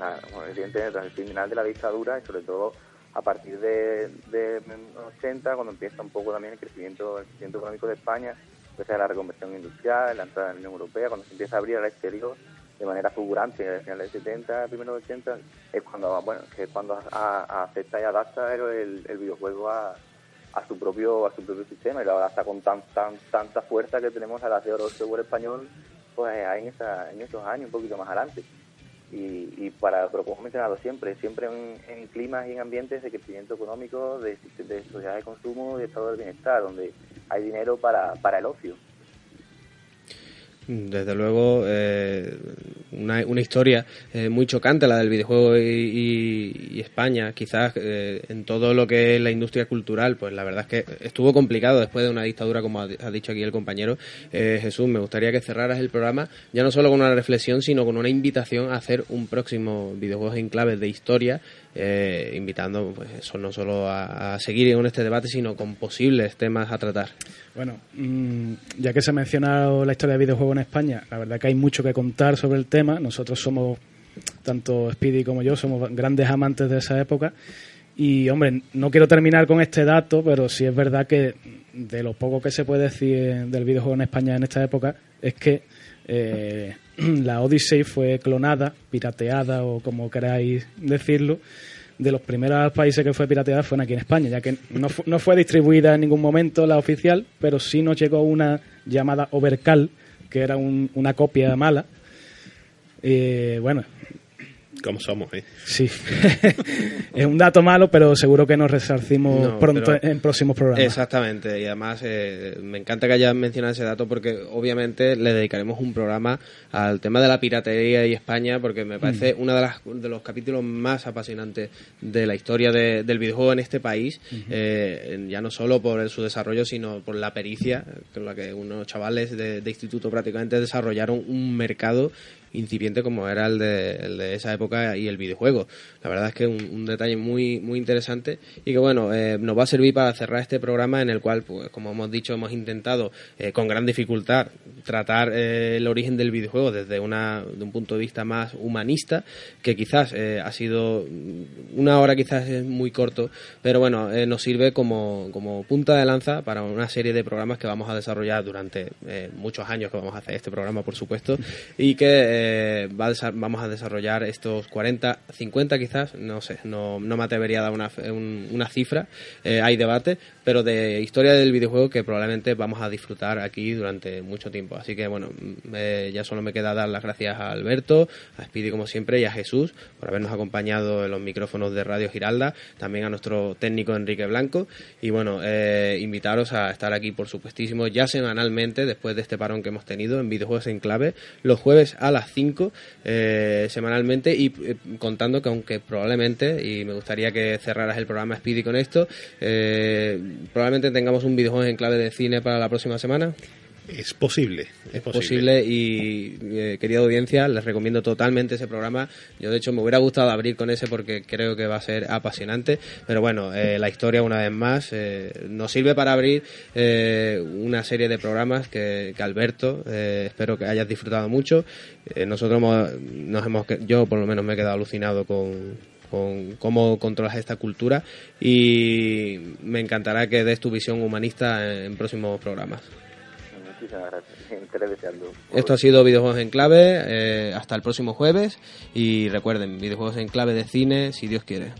el final de la dictadura y sobre todo a partir de, de los 80, cuando empieza un poco también el crecimiento, el crecimiento económico de España, empieza la reconversión industrial, la entrada en la Unión Europea, cuando se empieza a abrir al exterior de manera fulgurante, a finales de 70, primeros de 80, es cuando, bueno, que cuando acepta y adapta el, el videojuego a, a su propio a su propio sistema y lo adapta con tan, tan tanta fuerza que tenemos a las de oro del software español pues ahí en, esa, en esos años un poquito más adelante. Y, y para pero como he mencionado siempre siempre en, en climas y en ambientes de crecimiento económico de, de sociedad de consumo y de estado del bienestar donde hay dinero para, para el ocio Desde luego, eh, una, una historia eh, muy chocante la del videojuego y, y- España, quizás eh, en todo lo que es la industria cultural, pues la verdad es que estuvo complicado después de una dictadura, como ha, dicho aquí el compañero. Eh, Jesús, me gustaría que cerraras el programa ya no solo con una reflexión, sino con una invitación a hacer un próximo videojuegos en claves de historia eh, invitando pues no solo a, seguir con este debate, sino con posibles temas a tratar. Bueno, mm, ya que se ha mencionado la historia de videojuegos en España, la verdad que hay mucho que contar sobre el tema. Nosotros somos, tanto Speedy como yo, somos grandes amantes de esa época. Y, hombre, no quiero terminar con este dato, pero sí es verdad que de lo poco que se puede decir del videojuego en España en esta época es que eh, <clears throat> la Odyssey fue clonada, pirateada o como queráis decirlo. De los primeros países que fue pirateada fue aquí en España, ya que no, fu- no fue distribuida en ningún momento la oficial, pero sí nos llegó una llamada Overcal, que era un- una copia mala. Eh, bueno, Como somos, ¿eh? sí. <laughs> es un dato malo, pero seguro que nos resarcimos No, pronto pero- en próximos programas. Exactamente, y además eh, me encanta que hayas mencionado ese dato porque obviamente le dedicaremos un programa al tema de la piratería y España porque me parece Mm. uno de, las, de los capítulos más apasionantes de la historia de- del videojuego en este país, eh, ya no solo por el- su desarrollo sino por la pericia con la que unos chavales de, de instituto prácticamente desarrollaron un mercado incipiente como era el de, el de esa época y el videojuego. La verdad es que un, un detalle muy muy interesante y que bueno eh, nos va a servir para cerrar este programa en el cual, pues como hemos dicho, hemos intentado eh, con gran dificultad tratar eh, el origen del videojuego desde una de un punto de vista más humanista que quizás eh, ha sido una hora quizás es muy corto pero bueno nos sirve como, como punta de lanza para una serie de programas que vamos a desarrollar durante muchos años que vamos a hacer este programa por supuesto y que eh, va a vamos a desarrollar estos 40 50 quizás no sé no, no me atrevería a dar una, un- una cifra eh, hay debate pero de historia del videojuego que probablemente vamos a disfrutar aquí durante mucho tiempo. Así que bueno eh, ya solo me queda dar las gracias a Alberto a Speedy como siempre y a Jesús por habernos acompañado en los micrófonos de Radio Giralda también a nuestro técnico Enrique Blanco. Y bueno eh, invitaros a estar aquí por supuestísimo ya semanalmente después de este parón que hemos tenido en videojuegos en clave los jueves a las 5 eh, semanalmente y contando que aunque probablemente y me gustaría que cerraras el programa Speedy con esto probablemente tengamos un videojuego en clave de cine para la próxima semana. Es posible. es posible. y eh, querida audiencia les recomiendo totalmente ese programa. Yo de hecho me hubiera gustado abrir con ese porque creo que va a ser apasionante. Pero bueno eh, la historia una vez más eh, nos sirve para abrir eh, una serie de programas que, que Alberto espero que hayas disfrutado mucho. Nosotros hemos- nos hemos yo por lo menos me he quedado alucinado con con cómo controlas esta cultura y me encantará que des tu visión humanista en, en próximos programas. Muchísimas gracias. Esto ha sido Videojuegos en Clave. eh, hasta el próximo jueves. Y recuerden, Videojuegos en Clave de cine, si Dios quiere.